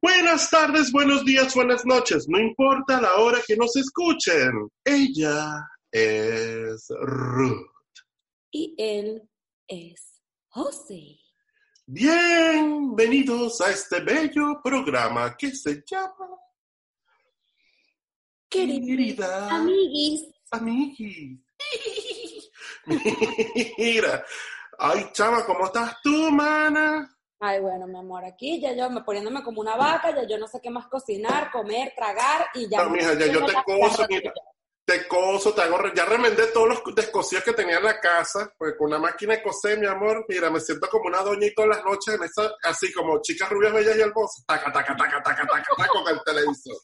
Buenas tardes, buenos días, buenas noches, no importa la hora que nos escuchen. Ella es Ruth. Y él es José. Bienvenidos a este bello programa que se llama Querida amiguis. Amiguis. Mira, ay chama, ¿cómo estás tú, mana? Ay, bueno, mi amor, aquí ya yo me poniéndome como una vaca, ya yo no sé qué más cocinar, comer, tragar y ya. No, mija, ya yo te coso, mira, te coso, te hago, ya remendé todos los descosidos que tenía en la casa, pues con una máquina de coser, mi amor, mira, me siento como una doña y todas las noches en esa, así como chicas rubias, bellas y hermosas, taca, taca, taca, taca, taca, taca, con el televisor.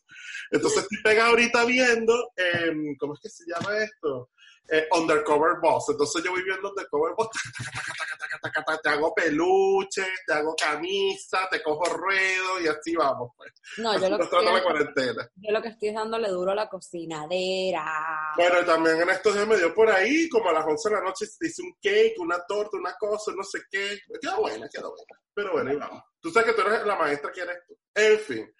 Entonces estoy pegado ahorita viendo, eh, ¿cómo es que se llama esto? Eh, undercover Boss. Entonces yo voy viendo Undercover Boss, te hago peluche, te hago camisa, te cojo ruedo y así vamos. Pues. No, yo lo, que estoy, la cuarentena. yo lo que estoy dándole duro a la cocinadera. Bueno, también en estos días me dio por ahí, como a las 11 de la noche, hice un cake, una torta, una cosa, no sé qué. Quedó buena, quedó buena. Pero bueno, ahí vamos. Tú sabes que tú eres la maestra que eres tú. En fin.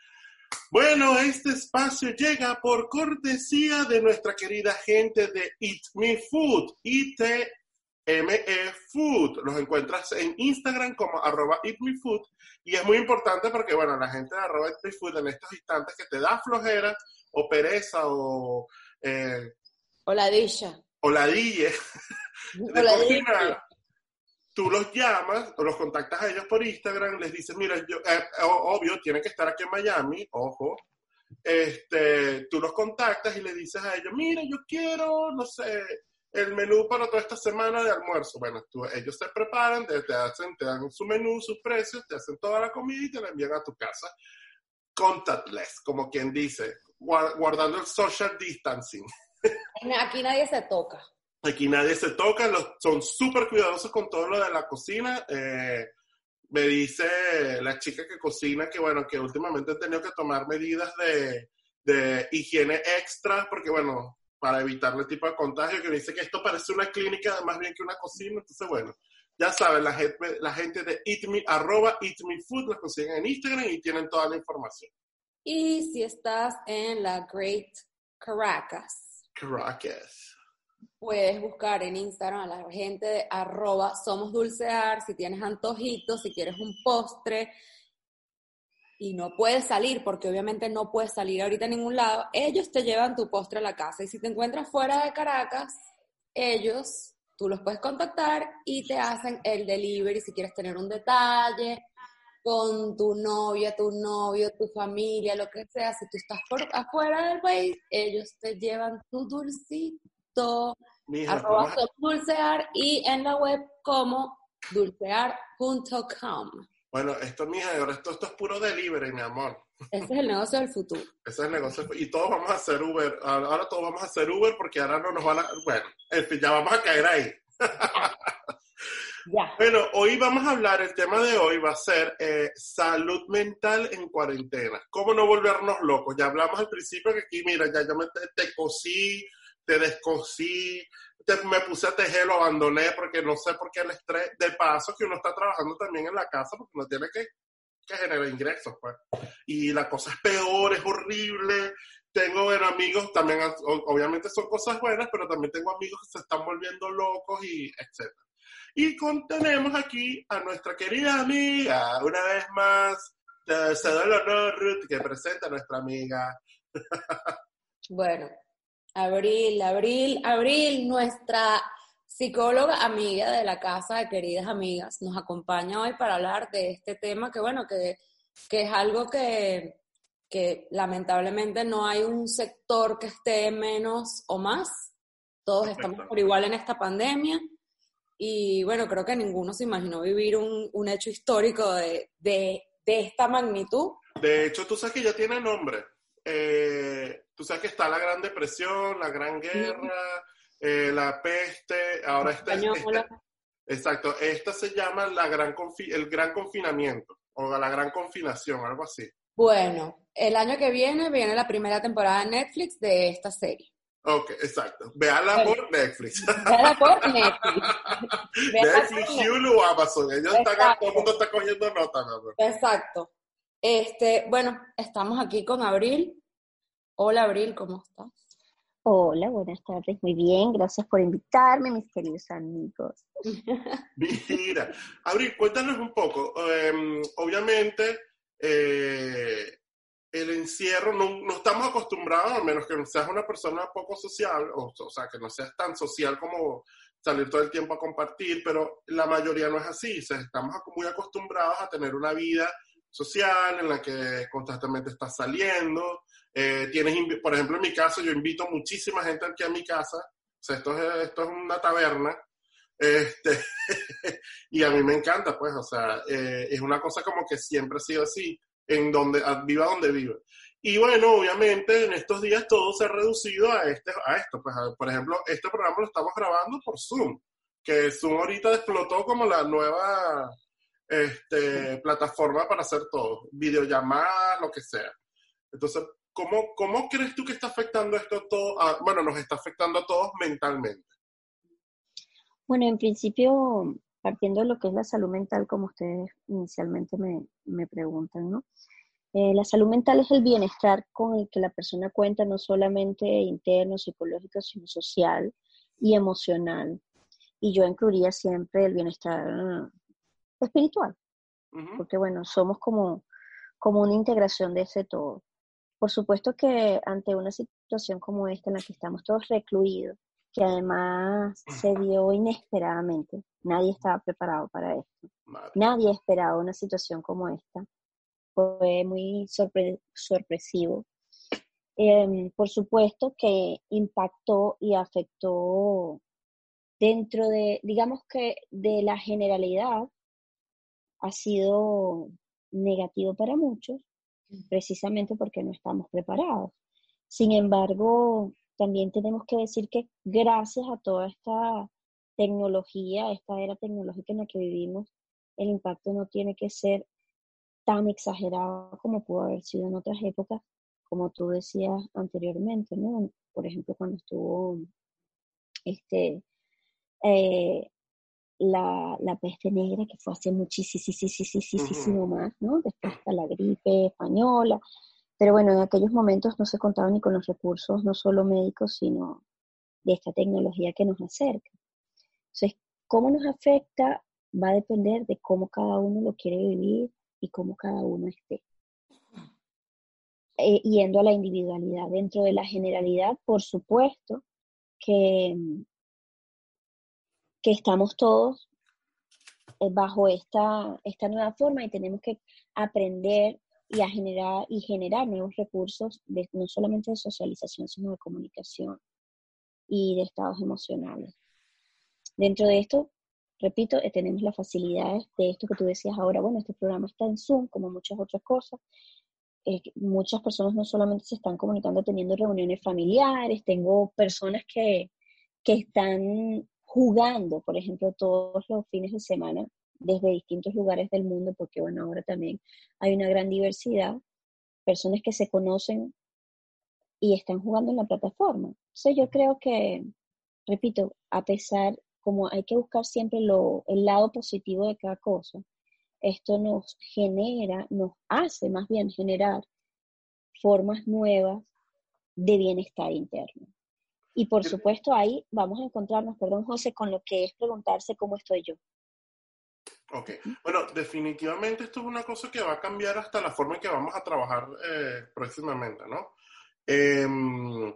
Bueno, este espacio llega por cortesía de nuestra querida gente de Eat Me Food, ITME Food. Los encuentras en Instagram como arroba Eat Me Food. Y es muy importante porque, bueno, la gente de arroba Eat Me Food en estos instantes que te da flojera o pereza o... Eh, o ladilla. O ladilla. de tú los llamas o los contactas a ellos por Instagram, les dices, mira, yo, eh, obvio, tienen que estar aquí en Miami, ojo. Este, tú los contactas y le dices a ellos, mira, yo quiero, no sé, el menú para toda esta semana de almuerzo. Bueno, ellos se preparan, te, hacen, te dan su menú, sus precios, te hacen toda la comida y te la envían a tu casa. Contactless, como quien dice, guardando el social distancing. Aquí nadie se toca. Aquí nadie se toca, los, son súper cuidadosos con todo lo de la cocina. Eh, me dice la chica que cocina que, bueno, que últimamente he tenido que tomar medidas de, de higiene extra, porque, bueno, para evitar el tipo de contagio, que me dice que esto parece una clínica más bien que una cocina. Entonces, bueno, ya saben, la gente, la gente de Eat Me, arroba Eat Me Food, los consiguen en Instagram y tienen toda la información. Y si estás en la Great Caracas. Caracas puedes buscar en Instagram a la gente de arroba somos dulcear, si tienes antojitos, si quieres un postre y no puedes salir, porque obviamente no puedes salir ahorita a ningún lado, ellos te llevan tu postre a la casa. Y si te encuentras fuera de Caracas, ellos, tú los puedes contactar y te hacen el delivery si quieres tener un detalle con tu novia, tu novio, tu familia, lo que sea. Si tú estás por afuera del país, ellos te llevan tu dulcito arroba dulcear y en la web como dulcear.com. Bueno, esto, mija, ahora esto, esto es puro delivery, mi amor. Ese es el negocio del futuro. Ese es el negocio. Y todos vamos a hacer Uber. Ahora todos vamos a hacer Uber porque ahora no nos van a... Bueno, en fin, ya vamos a caer ahí. Ya. Bueno, hoy vamos a hablar, el tema de hoy va a ser eh, salud mental en cuarentena. ¿Cómo no volvernos locos? Ya hablamos al principio que aquí, mira, ya yo me te cosí, te descosí, me puse a tejer, lo abandoné porque no sé por qué el estrés, de paso que uno está trabajando también en la casa porque uno tiene que, generar ingresos, pues. Y la cosa es peor, es horrible. Tengo amigos, también, obviamente son cosas buenas, pero también tengo amigos que se están volviendo locos y etcétera. Y contenemos aquí a nuestra querida amiga, una vez más, se da el honor, Ruth, que presenta a nuestra amiga. Bueno, Abril, Abril, Abril, nuestra psicóloga amiga de la casa de queridas amigas, nos acompaña hoy para hablar de este tema que, bueno, que, que es algo que, que lamentablemente no hay un sector que esté menos o más. Todos estamos por igual en esta pandemia. Y bueno, creo que ninguno se imaginó vivir un, un hecho histórico de, de de esta magnitud. De hecho, tú sabes que ya tiene nombre. Eh, tú sabes que está la Gran Depresión, la Gran Guerra, eh, la peste, ahora está... Este, exacto, esta se llama la gran el Gran Confinamiento o la Gran Confinación, algo así. Bueno, el año que viene viene la primera temporada de Netflix de esta serie. Ok, exacto. Véala por Netflix. Véala por Netflix. Netflix, Hulu, Amazon. Ellos están, todo el mundo está cogiendo nota. Exacto. Este, bueno, estamos aquí con Abril. Hola Abril, ¿cómo estás? Hola, buenas tardes. Muy bien, gracias por invitarme, mis queridos amigos. Mira, Abril, cuéntanos un poco. Em, obviamente, eh, el encierro, no, estamos acostumbrados, a menos que seas una persona poco social, o, o sea, que no seas tan social como salir todo el tiempo a compartir, pero la mayoría no es así. O sea, estamos muy acostumbrados a tener una vida social en la que constantemente estás saliendo. Eh, tienes, por ejemplo, en mi caso, yo invito muchísima gente aquí a mi casa. O sea, esto es, esto es una taberna. Este, y a mí me encanta, pues, o sea, eh, es una cosa como que siempre ha sido así, en donde, viva donde vive. Y bueno, obviamente en estos días todo se ha reducido a, este, a esto. Pues, por ejemplo, este programa lo estamos grabando por Zoom, que Zoom ahorita explotó como la nueva este, plataforma para hacer todo, videollamada, lo que sea. Entonces, ¿cómo, ¿cómo crees tú que está afectando esto todo? bueno, nos está afectando a todos mentalmente. Bueno, en principio, partiendo de lo que es la salud mental, como ustedes inicialmente me, me preguntan, ¿no? Eh, la salud mental es el bienestar con el que la persona cuenta, no solamente interno, psicológico, sino social y emocional. Y yo incluiría siempre el bienestar espiritual, porque bueno, somos como, como una integración de ese todo. Por supuesto que ante una situación como esta en la que estamos todos recluidos, que además se dio inesperadamente, nadie estaba preparado para esto, nadie esperaba una situación como esta, fue muy sorpresivo. Em, por supuesto que impactó y afectó dentro de, digamos que de la generalidad, ha sido negativo para muchos, precisamente porque no estamos preparados. Sin embargo, también tenemos que decir que gracias a toda esta tecnología, esta era tecnológica en la que vivimos, el impacto no tiene que ser tan exagerado como pudo haber sido en otras épocas, como tú decías anteriormente, ¿no? Por ejemplo, cuando estuvo este, eh, la, la, peste negra, que fue hace muchísimo más, ¿no? Después está la gripe española. Pero bueno, en aquellos momentos no se contaba ni con los recursos, no solo médicos, sino de esta tecnología que nos acerca. Entonces, ¿cómo nos afecta? Va a depender de cómo cada uno lo quiere vivir y cómo cada uno esté. Eh, yendo a la individualidad. Dentro de la generalidad, por supuesto, que que estamos todos eh, bajo esta, esta nueva forma y tenemos que aprender y a generar y generar nuevos recursos no solamente de socialización sino de comunicación y de estados emocionales. Dentro de esto repito eh, tenemos las facilidades de esto que tú decías ahora. Bueno este programa está en Zoom como muchas otras cosas. Eh, muchas personas no solamente se están comunicando teniendo reuniones familiares tengo personas que que están jugando, por ejemplo, todos los fines de semana desde distintos lugares del mundo, porque bueno, ahora también hay una gran diversidad, personas que se conocen y están jugando en la plataforma. Entonces yo creo que, repito, a pesar, como hay que buscar siempre lo, el lado positivo de cada cosa, esto nos genera, nos hace más bien generar formas nuevas de bienestar interno. Y por supuesto ahí vamos a encontrarnos, perdón José, con lo que es preguntarse cómo estoy yo. Ok, bueno, definitivamente esto es una cosa que va a cambiar hasta la forma en que vamos a trabajar eh, próximamente, ¿no? Em,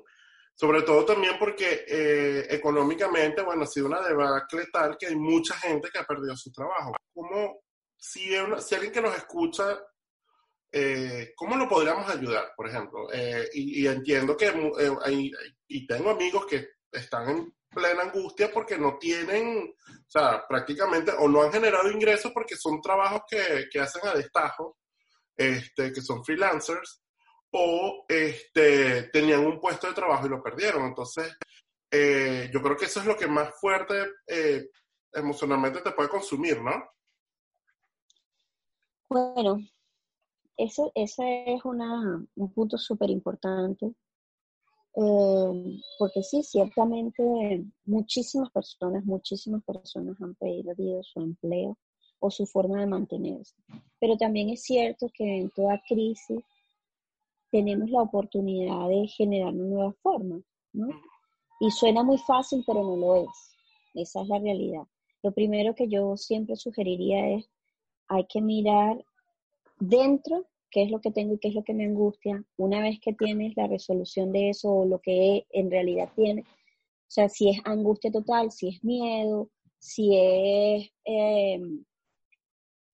sobre todo también porque eh, económicamente, bueno, ha sido una debacle tal que hay mucha gente que ha perdido su trabajo. ¿Cómo, si, si alguien que nos escucha eh, ¿cómo lo podríamos ayudar, por ejemplo? Eh, y, entiendo que eh, hay, y tengo amigos que están en plena angustia porque no tienen, o sea, prácticamente, o no han generado ingresos porque son trabajos que, que hacen a destajo este, que son freelancers, o este, tenían un puesto de trabajo y lo perdieron. Entonces, eh, yo creo que eso es lo que más fuerte eh, emocionalmente te puede consumir, ¿no? Bueno, eso, ese es una, un punto súper importante, eh, porque sí, ciertamente muchísimas personas, muchísimas personas han perdido su empleo o su forma de mantenerse. Pero también es cierto que en toda crisis tenemos la oportunidad de generar una nueva forma, ¿no? Y suena muy fácil, pero no lo es. Esa es la realidad. Lo primero que yo siempre sugeriría es, hay que mirar dentro qué es lo que tengo y qué es lo que me angustia. Una vez que tienes la resolución de eso o lo que en realidad tiene, o sea, si es angustia total, si es miedo, si es eh,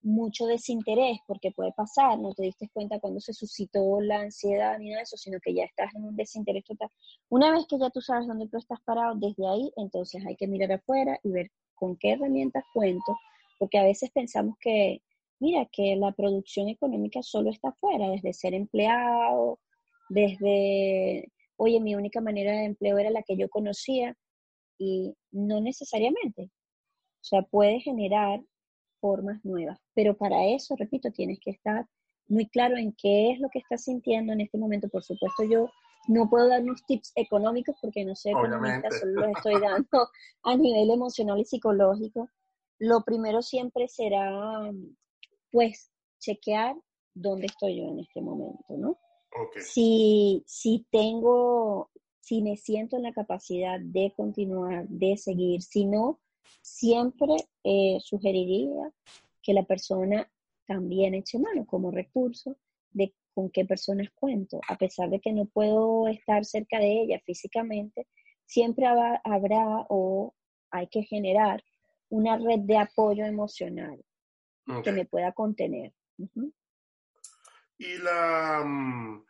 mucho desinterés, porque puede pasar, no te diste cuenta cuando se suscitó la ansiedad ni nada de eso, sino que ya estás en un desinterés total. Una vez que ya tú sabes dónde tú estás parado, desde ahí, entonces hay que mirar afuera y ver con qué herramientas cuento, porque a veces pensamos que, mira, que la producción económica solo está afuera, desde ser empleado, desde, oye, mi única manera de empleo era la que yo conocía, y no necesariamente. O sea, puede generar formas nuevas. Pero para eso, repito, tienes que estar muy claro en qué es lo que estás sintiendo en este momento. Por supuesto, yo no puedo dar unos tips económicos porque no soy economista, solo los estoy dando a nivel emocional y psicológico. Lo primero siempre será, pues, chequear dónde estoy yo en este momento, ¿no? Si, si tengo, si me siento en la capacidad de continuar, de seguir, si no, siempre eh, sugeriría que la persona también eche mano como recurso de con qué personas cuento. A pesar de que no puedo estar cerca de ella físicamente, siempre habrá, o hay que generar una red de apoyo emocional que me pueda contener. Y la, mm,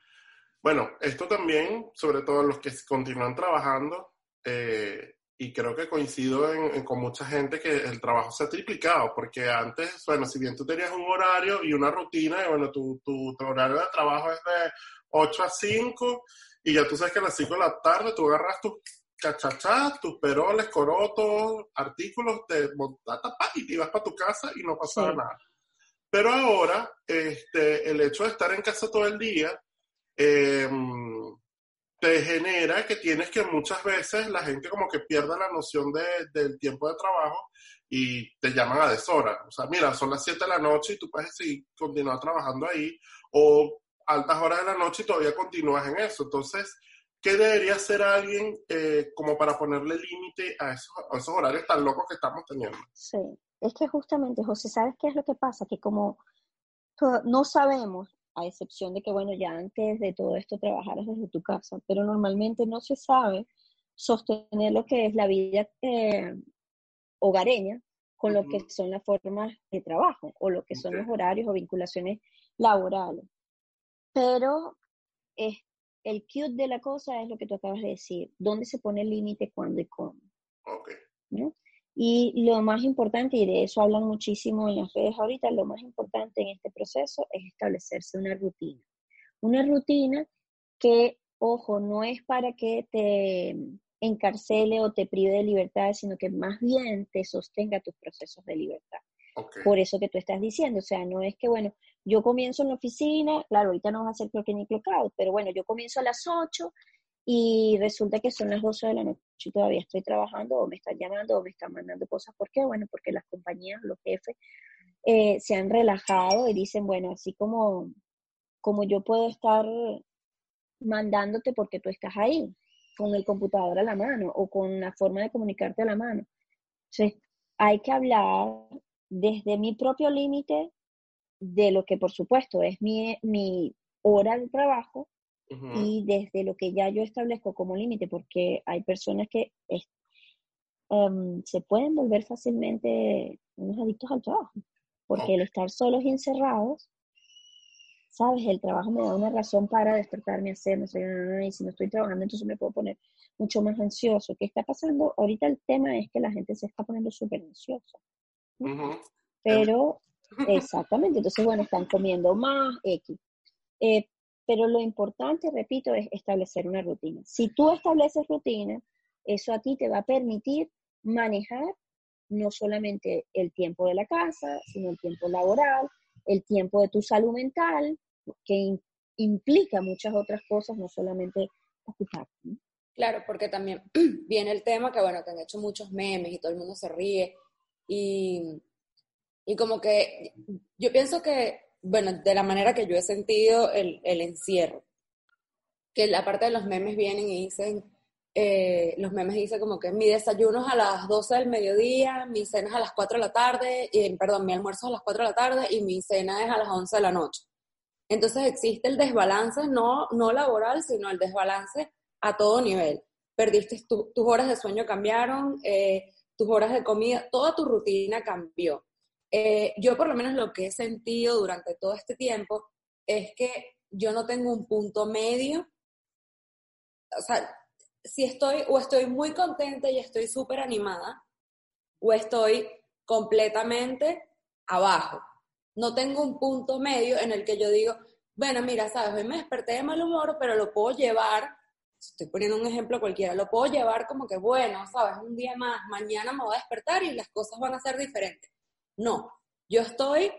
bueno, esto también, sobre todo los que continúan trabajando, eh, y creo que coincido con mucha gente que el trabajo se ha triplicado, porque antes, bueno, si bien tú tenías un horario y una rutina, y bueno, tu, tu, horario de trabajo es de 8 a 5, y ya tú sabes que a las 5 de la tarde tú agarras tus cachachas, tus peroles, corotos, artículos, te montas y te ibas para tu casa y no pasaba nada. Pero ahora, este, el hecho de estar en casa todo el día, eh, te genera que tienes que muchas veces la gente como que pierda la noción de, del tiempo de trabajo y te llaman a deshora. O sea, mira, son las 7 de la noche y tú puedes seguir, continuar trabajando ahí o altas horas de la noche y todavía continúas en eso. Entonces, ¿qué debería hacer alguien eh, como para ponerle límite a esos, a esos horarios tan locos que estamos teniendo? Sí, es que justamente, José, ¿sabes qué es lo que pasa? Que como no sabemos a excepción de que, bueno, ya antes de todo esto trabajaras desde tu casa, pero normalmente no se sabe sostener lo que es la vida eh, hogareña con lo que son las formas de trabajo o lo que son los horarios o vinculaciones laborales. Pero es, el cute de la cosa es lo que tú acabas de decir, dónde se pone el límite, cuándo y cómo. ¿no? Y lo más importante, y de eso hablan muchísimo en las redes ahorita, lo más importante en este proceso es establecerse una rutina. Una rutina que, ojo, no es para que te encarcele o te prive de libertad, sino que más bien te sostenga tus procesos de libertad. Por eso que tú estás diciendo, o sea, no es que, bueno, yo comienzo en la oficina, claro, ahorita no vas a que ni clockout, pero bueno, yo comienzo a las 8 y resulta que son las 12 de la noche y todavía estoy trabajando o me están llamando o me están mandando cosas. ¿Por qué? Bueno, porque las compañías, los jefes, eh, se han relajado y dicen, bueno, así como, como yo puedo estar mandándote porque tú estás ahí, con el computador a la mano o con una forma de comunicarte a la mano. Entonces, hay que hablar desde mi propio límite de lo que por supuesto es mi, mi hora de trabajo, y desde lo que ya yo establezco como límite, porque hay personas que em, se pueden volver fácilmente unos adictos al trabajo, porque el estar solos y encerrados, sabes, el trabajo me da una razón para despertarme, hacerme, y si no estoy trabajando, entonces me puedo poner mucho más ansioso. ¿Qué está pasando? Ahorita el tema es que la gente se está poniendo súper ansiosa. Pero Exactamente, entonces, bueno, están comiendo más X. Eh, pero lo importante, repito, es establecer una rutina. Si tú estableces rutina, eso a ti te va a permitir manejar no solamente el tiempo de la casa, sino el tiempo laboral, el tiempo de tu salud mental, que implica muchas otras cosas, no solamente ocuparte. Claro, porque también viene el tema que, bueno, te han hecho muchos memes y todo el mundo se ríe. Y, y como que yo pienso que, bueno, de la manera que yo he sentido el, el encierro, que la parte de los memes vienen y dicen, eh, los memes dicen como que mi desayuno es a las 12 del mediodía, mi cena es a las 4 de la tarde, y, perdón, mi almuerzo es a las 4 de la tarde y mi cena es a las 11 de la noche. Entonces existe el desbalance no, no laboral, sino el desbalance a todo nivel. Perdiste tus horas de sueño cambiaron, eh, tus horas de comida, toda tu rutina cambió. Eh, yo por lo menos lo que he sentido durante todo este tiempo es que yo no tengo un punto medio. O sea, si estoy o estoy muy contenta y estoy súper animada, o estoy completamente abajo. No tengo un punto medio en el que yo digo, bueno, mira, sabes, hoy me desperté de mal humor, pero lo puedo llevar, estoy poniendo un ejemplo cualquiera, lo puedo llevar como que, bueno, sabes, un día más, mañana me voy a despertar y las cosas van a ser diferentes. No, yo estoy,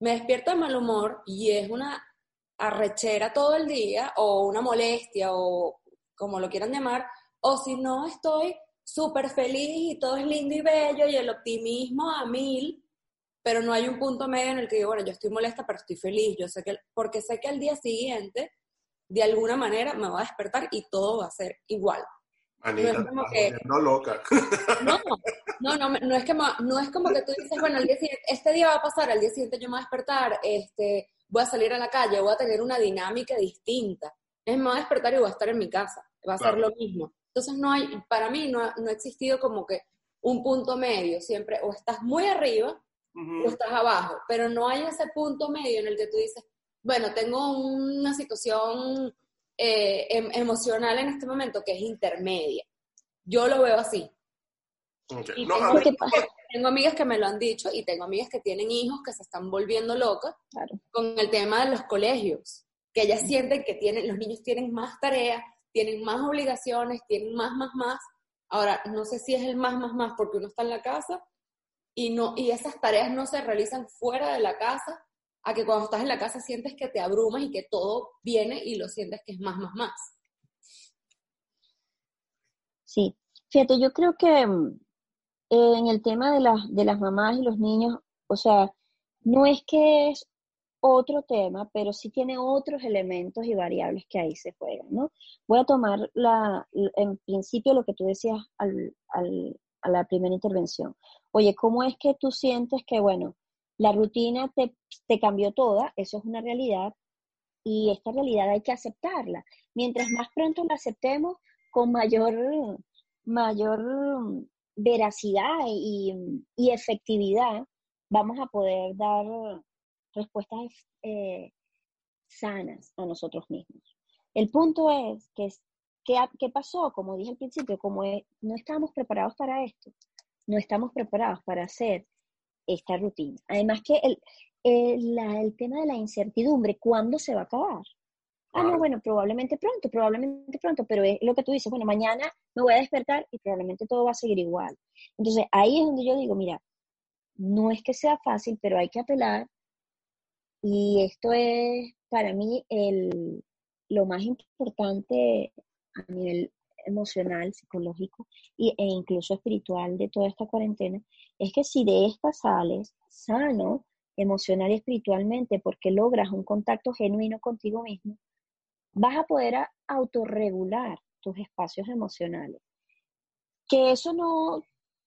me despierto de mal humor y es una arrechera todo el día o una molestia o como lo quieran llamar, o si no estoy súper feliz y todo es lindo y bello y el optimismo a mil, pero no hay un punto medio en el que digo, bueno, yo estoy molesta, pero estoy feliz, yo sé que, porque sé que al día siguiente, de alguna manera, me va a despertar y todo va a ser igual. Anita, no, es como que, no loca. No, no, no, no, es que, no es como que tú dices, bueno, el día siguiente, este día va a pasar, al día siguiente yo me voy a despertar, este, voy a salir a la calle, voy a tener una dinámica distinta. Es me voy a despertar y voy a estar en mi casa, va a ser lo mismo. Entonces no hay, para mí no ha, no ha existido como que un punto medio, siempre o estás muy arriba o estás abajo, pero no hay ese punto medio en el que tú dices, bueno, tengo una situación eh, em, emocional en este momento que es intermedia. Yo lo veo así. Y tengo, amigas, que me lo han dicho y tengo amigas que tienen hijos que se están volviendo locas con el tema de los colegios, que ellas sienten que tienen, los niños tienen más tareas, tienen más obligaciones, tienen más, más, más. Ahora, no sé si es el más, más, más porque uno está en la casa y, no, y esas tareas no se realizan fuera de la casa, a que cuando estás en la casa sientes que te abrumas y que todo viene y lo sientes que es más, más, más. Sí, fíjate, yo creo que en el tema de, de las mamás y los niños, o sea, no es que es otro tema, pero sí tiene otros elementos y variables que ahí se juegan, ¿no? Voy a tomar la, en principio lo que tú decías al, al, a la primera intervención. Oye, ¿cómo es que tú sientes que, bueno, la rutina te, te cambió toda? Eso es una realidad y esta realidad hay que aceptarla. Mientras más pronto la aceptemos, con mayor, mayor veracidad y, efectividad, vamos a poder dar respuestas eh, sanas a nosotros mismos. El punto es que, ¿qué, pasó? Como dije al principio, como no estamos preparados para esto, no estamos preparados para hacer esta rutina. Además que el, el, tema de la incertidumbre, ¿cuándo se va a acabar? Ah, no, bueno, probablemente pronto, probablemente pronto, pero es lo que tú dices, bueno, mañana me voy a despertar y probablemente todo va a seguir igual. Entonces, ahí es donde yo digo, mira, no es que sea fácil, pero hay que apelar y esto es para mí el, lo más importante a nivel emocional, psicológico e incluso espiritual de toda esta cuarentena, es que si de esta sales sano emocional y espiritualmente porque logras un contacto genuino contigo mismo, vas a poder autorregular tus espacios emocionales. Que eso no,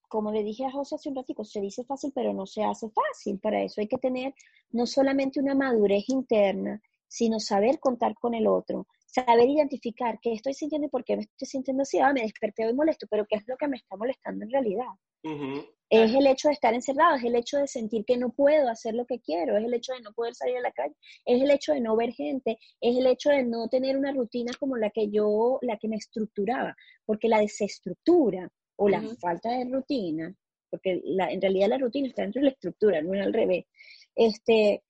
como le dije a José hace un ratito, se dice fácil, pero no se hace fácil. Para eso hay que tener no solamente una madurez interna, sino saber contar con el otro, saber identificar qué estoy sintiendo y por qué me estoy sintiendo así. Ah, me desperté hoy molesto, pero ¿qué es lo que me está molestando en realidad? Es el hecho de estar encerrado, es el hecho de sentir que no puedo hacer lo que quiero, es el hecho de no poder salir a la calle, es el hecho de no ver gente, es el hecho de no tener una rutina como la que yo, la que me estructuraba, porque la desestructura o la falta de rutina, porque la, en realidad la rutina está dentro de la estructura, no es al revés. Este,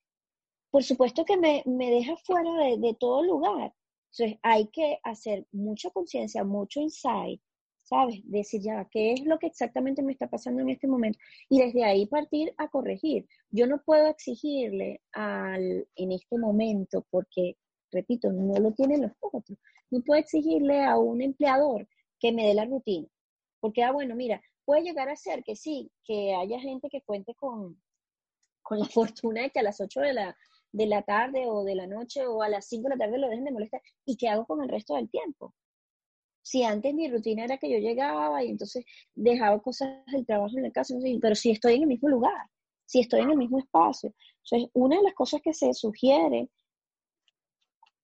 por supuesto que me, deja fuera de, de, todo lugar. Entonces hay que hacer mucha conciencia, mucho insight, ¿sabes? Decir ya, ¿qué es lo que exactamente me está pasando en este momento? Y desde ahí partir a corregir. Yo no puedo exigirle al, en este momento, porque, repito, no lo tienen los otros, no puedo exigirle a un empleador que me dé la rutina. Porque, ah, bueno, mira, puede llegar a ser que sí, que haya gente que cuente con, con la fortuna de que a las 8 de la, de la tarde o de la noche o a las 5 de la tarde lo dejen de molestar. ¿Y qué hago con el resto del tiempo? Si antes mi rutina era que yo llegaba y entonces dejaba cosas del trabajo en la casa, pero si estoy en el mismo lugar, si estoy en el mismo espacio. Entonces, una de las cosas que se sugiere,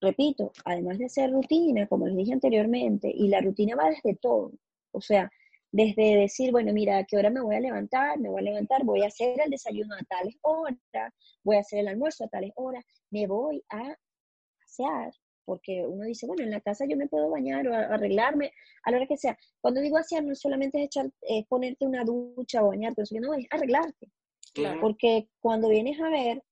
repito, además de hacer rutina, como les dije anteriormente, y la rutina va desde todo, o sea, desde decir, bueno, mira, ¿a qué hora me voy a levantar? Me voy a levantar, voy a hacer el desayuno a tales horas, voy a hacer el almuerzo a tales horas, me voy a pasear, porque uno dice, bueno, en la casa yo me puedo bañar o arreglarme a la hora que sea. Cuando digo hacer, no solamente es echar, ponerte una ducha o bañarte, sino no, es arreglarte. Porque cuando vienes a ver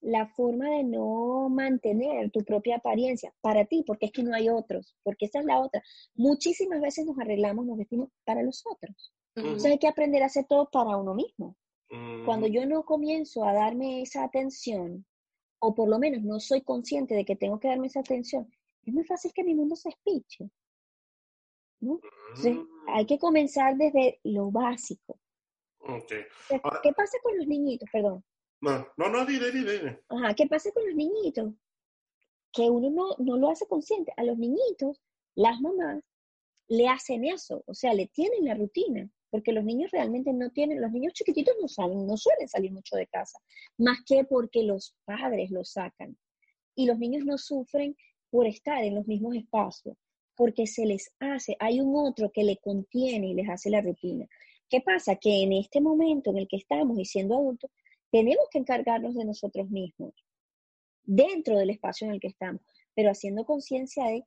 la forma de no mantener tu propia apariencia para ti, porque es que no hay otros, porque esa es la otra. Muchísimas veces nos arreglamos, nos vestimos para los otros. Entonces hay que aprender a hacer todo para uno mismo. Cuando yo no comienzo a darme esa atención, o por lo menos no soy consciente de que tengo que darme esa atención, es muy fácil que mi mundo se espiche. ¿no? Entonces, mm. hay que comenzar desde lo básico. ¿Qué pasa con los niñitos? Perdón. No, no, no, dile, dile. Ajá, ¿qué pasa con los niñitos? Que uno no, no lo hace consciente. A los niñitos, las mamás le hacen eso, o sea, le tienen la rutina porque los niños realmente no tienen, los niños chiquititos no salen, no suelen salir mucho de casa, más que porque los padres los sacan. Y los niños no sufren por estar en los mismos espacios, porque se les hace, hay un otro que le contiene y les hace la rutina. ¿Qué pasa? Que en este momento en el que estamos y siendo adultos, tenemos que encargarnos de nosotros mismos, dentro del espacio en el que estamos, pero haciendo conciencia de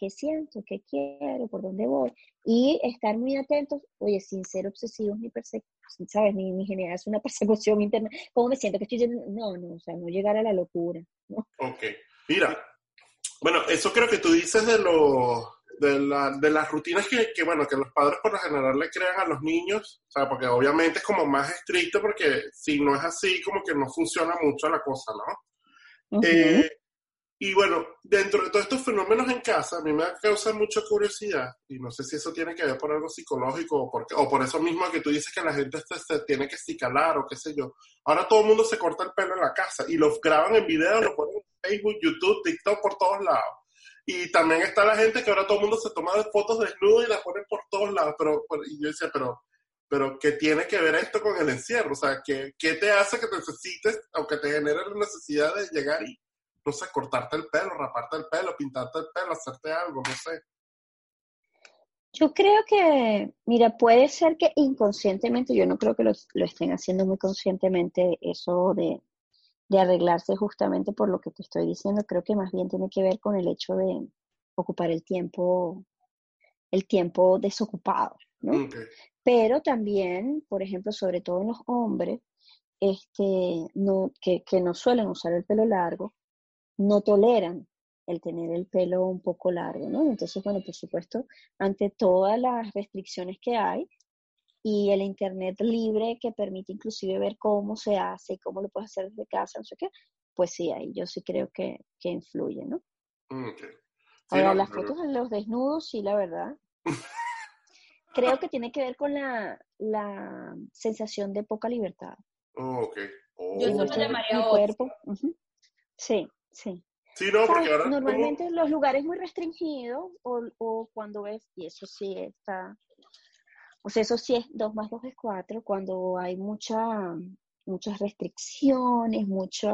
qué siento, qué quiero, por dónde voy, y estar muy atentos, oye, sin ser obsesivos ni ¿sabes? Ni, ni generarse una persecución interna, ¿cómo me siento? que estoy No, no, o sea, no llegar a la locura, ¿no? Ok, mira, bueno, eso creo que tú dices de los de, la, de, las rutinas que, que, bueno, que los padres por lo general le crean a los niños, o sea, porque obviamente es como más estricto, porque si no es así, como que no funciona mucho la cosa, ¿no? Y bueno, dentro de todos estos fenómenos en casa, a mí me causa mucha curiosidad, y no sé si eso tiene que ver por algo psicológico o, porque, o por eso mismo que tú dices que la gente se, tiene que cicalar o qué sé yo. Ahora todo el mundo se corta el pelo en la casa y lo graban en video, lo ponen en Facebook, YouTube, TikTok, por todos lados. Y también está la gente que ahora todo el mundo se toma fotos desnudo y las pone por todos lados. Pero, y yo decía, pero, pero ¿qué tiene que ver esto con el encierro? O sea, ¿qué, qué te hace que necesites, aunque te genere la necesidad de llegar y no sé, cortarte el pelo, raparte el pelo, pintarte el pelo, hacerte algo, no sé. Yo creo que, mira, puede ser que inconscientemente, yo no creo que lo, estén haciendo muy conscientemente eso de, de, arreglarse justamente por lo que te estoy diciendo, creo que más bien tiene que ver con el hecho de ocupar el tiempo, el tiempo desocupado, ¿no? Pero también, por ejemplo, sobre todo en los hombres, este, no, que, que no suelen usar el pelo largo, no toleran el tener el pelo un poco largo, ¿no? Entonces, bueno, por supuesto, ante todas las restricciones que hay y el Internet libre que permite inclusive ver cómo se hace y cómo lo puedes hacer desde casa, no sé qué, pues sí, ahí yo sí creo que, que influye, ¿no? Mm, Ahora, las fotos de los desnudos, sí, la verdad. creo que tiene que ver con la, la sensación de poca libertad. Oh, ok. Yo eso lo llamaría cuerpo. Sí, Sí. Sí, no, porque ahora Normalmente en los lugares muy restringidos o, o, cuando ves, y eso sí está, o sea, eso sí es 2 más 2 es 4, cuando hay mucha, muchas restricciones, mucha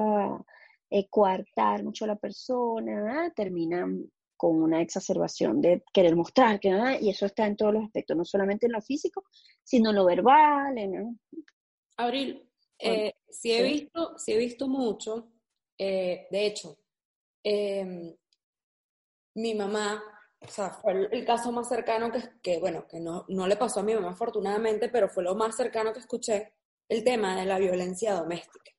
eh, coartar mucho a la persona, terminan con una exacerbación de querer mostrar, que, y eso está en todos los aspectos, no solamente en lo físico, sino en lo verbal. ¿no? Abril, eh, sí, he visto, sí he visto mucho eh, de hecho, em, mi mamá, o sea, fue el, caso más cercano que, que bueno, que no, no, le pasó a mi mamá afortunadamente, pero fue lo más cercano que escuché, el tema de la violencia doméstica.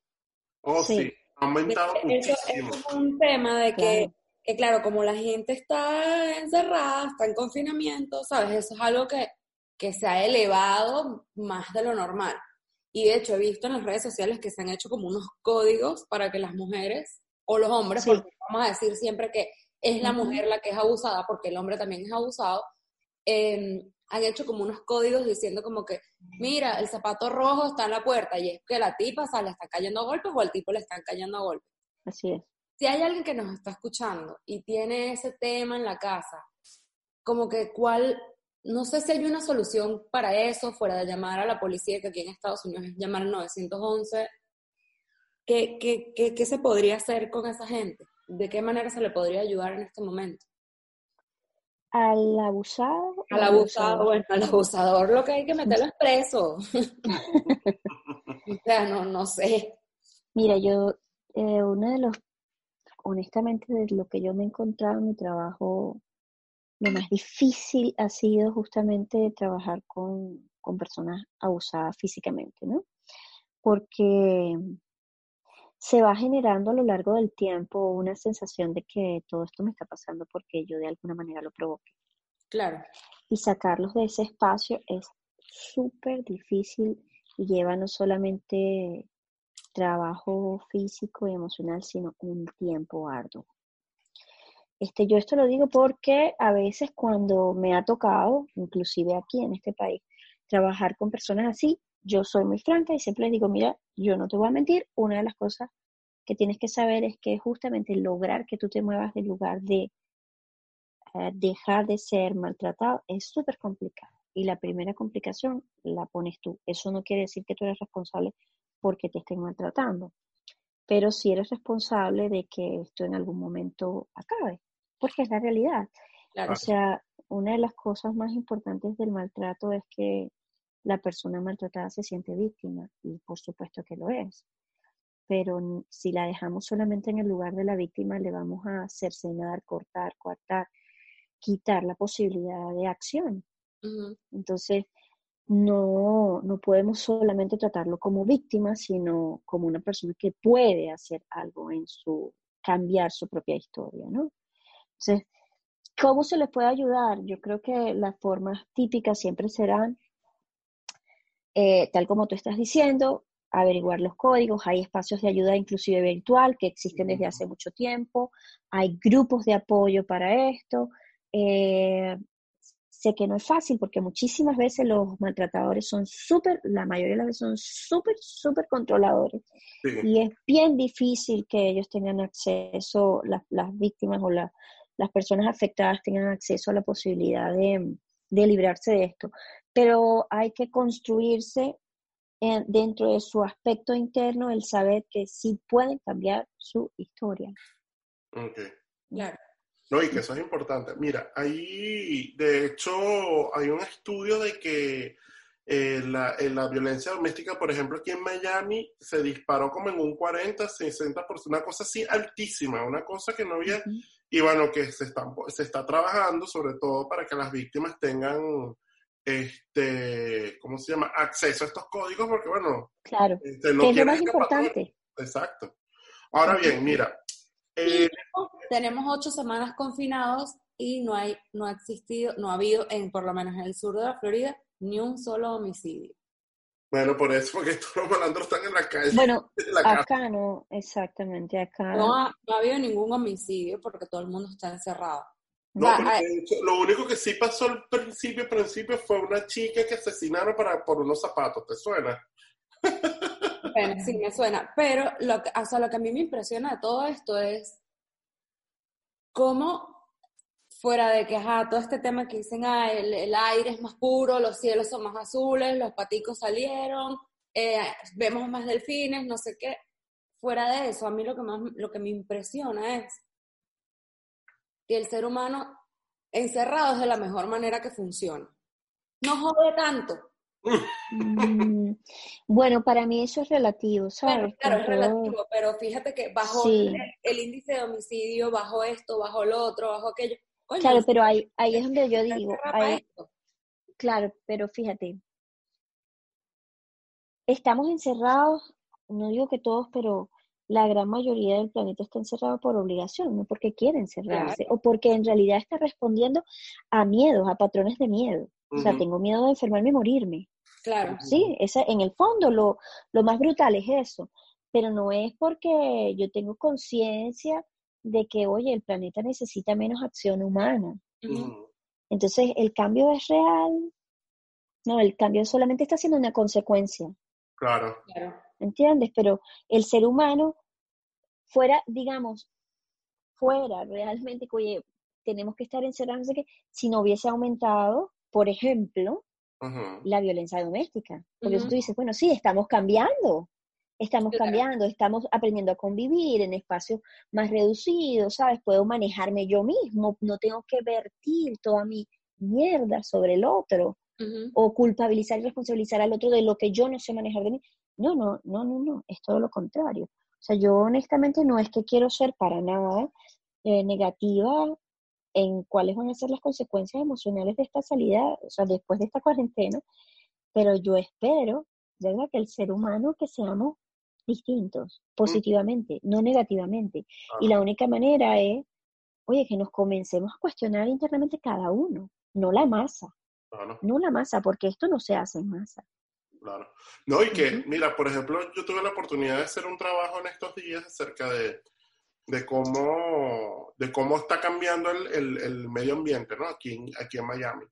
Oh, sí, ha aumentado eso, es un tema de que, que, claro, como la gente está encerrada, está en confinamiento, ¿sabes? Eso es algo que, que se ha elevado más de lo normal. Y de hecho he visto en las redes sociales que se han hecho como unos códigos para que las mujeres o los hombres, porque vamos a decir siempre que es la mujer la que es abusada, porque el hombre también es abusado, eh, han hecho como unos códigos diciendo como que, mira, el zapato rojo está en la puerta y es que la tipa o le está cayendo a golpes o al tipo le están cayendo a golpes. Así es. Si hay alguien que nos está escuchando y tiene ese tema en la casa, como que cuál, no sé si hay una solución para eso, fuera de llamar a la policía, que aquí en Estados Unidos es llamar al 911, ¿qué, qué, qué, qué se podría hacer con esa gente? ¿De qué manera se le podría ayudar en este momento? Al abusado. Al abusado, bueno, al abusador lo que hay que meterlo es preso. o sea, no, no sé. Mira, yo, eh, uno de los, honestamente, de lo que yo me he encontrado en mi trabajo, lo más difícil ha sido justamente trabajar con, con personas abusadas físicamente, ¿no? Porque se va generando a lo largo del tiempo una sensación de que todo esto me está pasando porque yo de alguna manera lo provoqué. Claro. Y sacarlos de ese espacio es súper difícil y lleva no solamente trabajo físico y emocional, sino un tiempo arduo. Este, yo esto lo digo porque a veces cuando me ha tocado, inclusive aquí en este país, trabajar con personas así, yo soy muy franca y siempre les digo, mira, yo no te voy a mentir, una de las cosas que tienes que saber es que justamente lograr que tú te muevas del lugar de eh, dejar de ser maltratado es súper complicado. Y la primera complicación la pones tú. Eso no quiere decir que tú eres responsable porque te estén maltratando, pero sí eres responsable de que esto en algún momento acabe, porque es la realidad. O sea, una de las cosas más importantes del maltrato es que la persona maltratada se siente víctima y por supuesto que lo es. Pero si la dejamos solamente en el lugar de la víctima, le vamos a cercenar, cortar, coartar, quitar la posibilidad de acción. Entonces, no, no podemos solamente tratarlo como víctima, sino como una persona que puede hacer algo en su, cambiar su propia historia, ¿no? Entonces, ¿cómo se les puede ayudar? Yo creo que las formas típicas siempre serán eh, tal como tú estás diciendo, averiguar los códigos, hay espacios de ayuda inclusive virtual que existen desde hace mucho tiempo, hay grupos de apoyo para esto. Eh, sé que no es fácil porque muchísimas veces los maltratadores son súper, la mayoría de las veces son súper, súper controladores. Y es bien difícil que ellos tengan acceso, las, las víctimas o las personas afectadas tengan acceso a la posibilidad de, de librarse de esto pero hay que construirse dentro de su aspecto interno el saber que sí pueden cambiar su historia. Ok. No, y que eso es importante. Mira, ahí, de hecho, hay un estudio de que eh, la, eh, la, violencia doméstica, por ejemplo, aquí en Miami, se disparó como en un 40, 60%, una cosa así altísima, una cosa que no había, y bueno, que se, está, se está trabajando sobre todo para que las víctimas tengan este, ¿cómo se llama? Acceso a estos códigos, porque bueno, claro, este, no es lo más importante. Exacto. Ahora bien, mira. Eh, tenemos ocho semanas confinados y no hay, no ha existido, no ha habido, en, por lo menos en el sur de la Florida, ni un solo homicidio. Bueno, por eso, porque todos los malandros están en la calle. Bueno, acá no, exactamente, acá. No ha, no ha habido ningún homicidio porque todo el mundo está encerrado. No, lo único que sí pasó al principio, principio fue una chica que asesinaron para, por unos zapatos, ¿te suena? Bueno, sí, me suena. Pero lo que, o lo que a mí me impresiona de todo esto es cómo, fuera de que, ajá, todo este tema que dicen, ah, el, aire es más puro, los cielos son más azules, los paticos salieron, eh, vemos más delfines, no sé qué. Fuera de eso, a mí lo que más, lo que me impresiona es que el ser humano encerrado es de la mejor manera que funciona. No jode tanto. Mm, bueno, para mí eso es relativo, ¿sabes? claro, es relativo, pero fíjate que bajo el, índice de homicidio, bajo esto, bajo lo otro, bajo aquello. Claro, pero ahí, ahí es donde yo digo, claro, pero fíjate, estamos encerrados, no digo que todos, pero la gran mayoría del planeta está encerrado por obligación, no porque quiere encerrarse, o porque en realidad está respondiendo a miedos, a patrones de miedo. O sea, tengo miedo de enfermarme y morirme. Claro. Sí, ese, en el fondo lo, lo más brutal es eso, pero no es porque yo tengo conciencia de que, oye, el planeta necesita menos acción humana. Entonces, ¿el cambio es real? No, el cambio solamente está siendo una consecuencia. Claro. ¿Entiendes? Pero el ser humano fuera, digamos, fuera realmente, oye, tenemos que estar encerrados, que si no hubiese aumentado, por ejemplo, la violencia doméstica. Porque eso tú dices, bueno, sí, estamos cambiando, estamos cambiando, estamos aprendiendo a convivir en espacios más reducidos, ¿sabes? Puedo manejarme yo mismo, no tengo que vertir toda mi mierda sobre el otro o culpabilizar y responsabilizar al otro de lo que yo no sé manejar de mí. No, no, no, no, no, es todo lo contrario. O sea, yo honestamente no es que quiero ser para nada eh, negativa en cuáles van a ser las consecuencias emocionales de esta salida, o sea, después de esta cuarentena, pero yo espero, ¿verdad?, que el ser humano que seamos distintos, positivamente, no negativamente. Y la única manera es, oye, que nos comencemos a cuestionar internamente cada uno, no la masa. No la masa, porque esto no se hace en masa. Claro. No, y que, mira, por ejemplo, yo tuve la oportunidad de hacer un trabajo en estos días acerca de, de cómo, de cómo está cambiando el, el, medio ambiente, ¿no? Aquí en, aquí en Miami.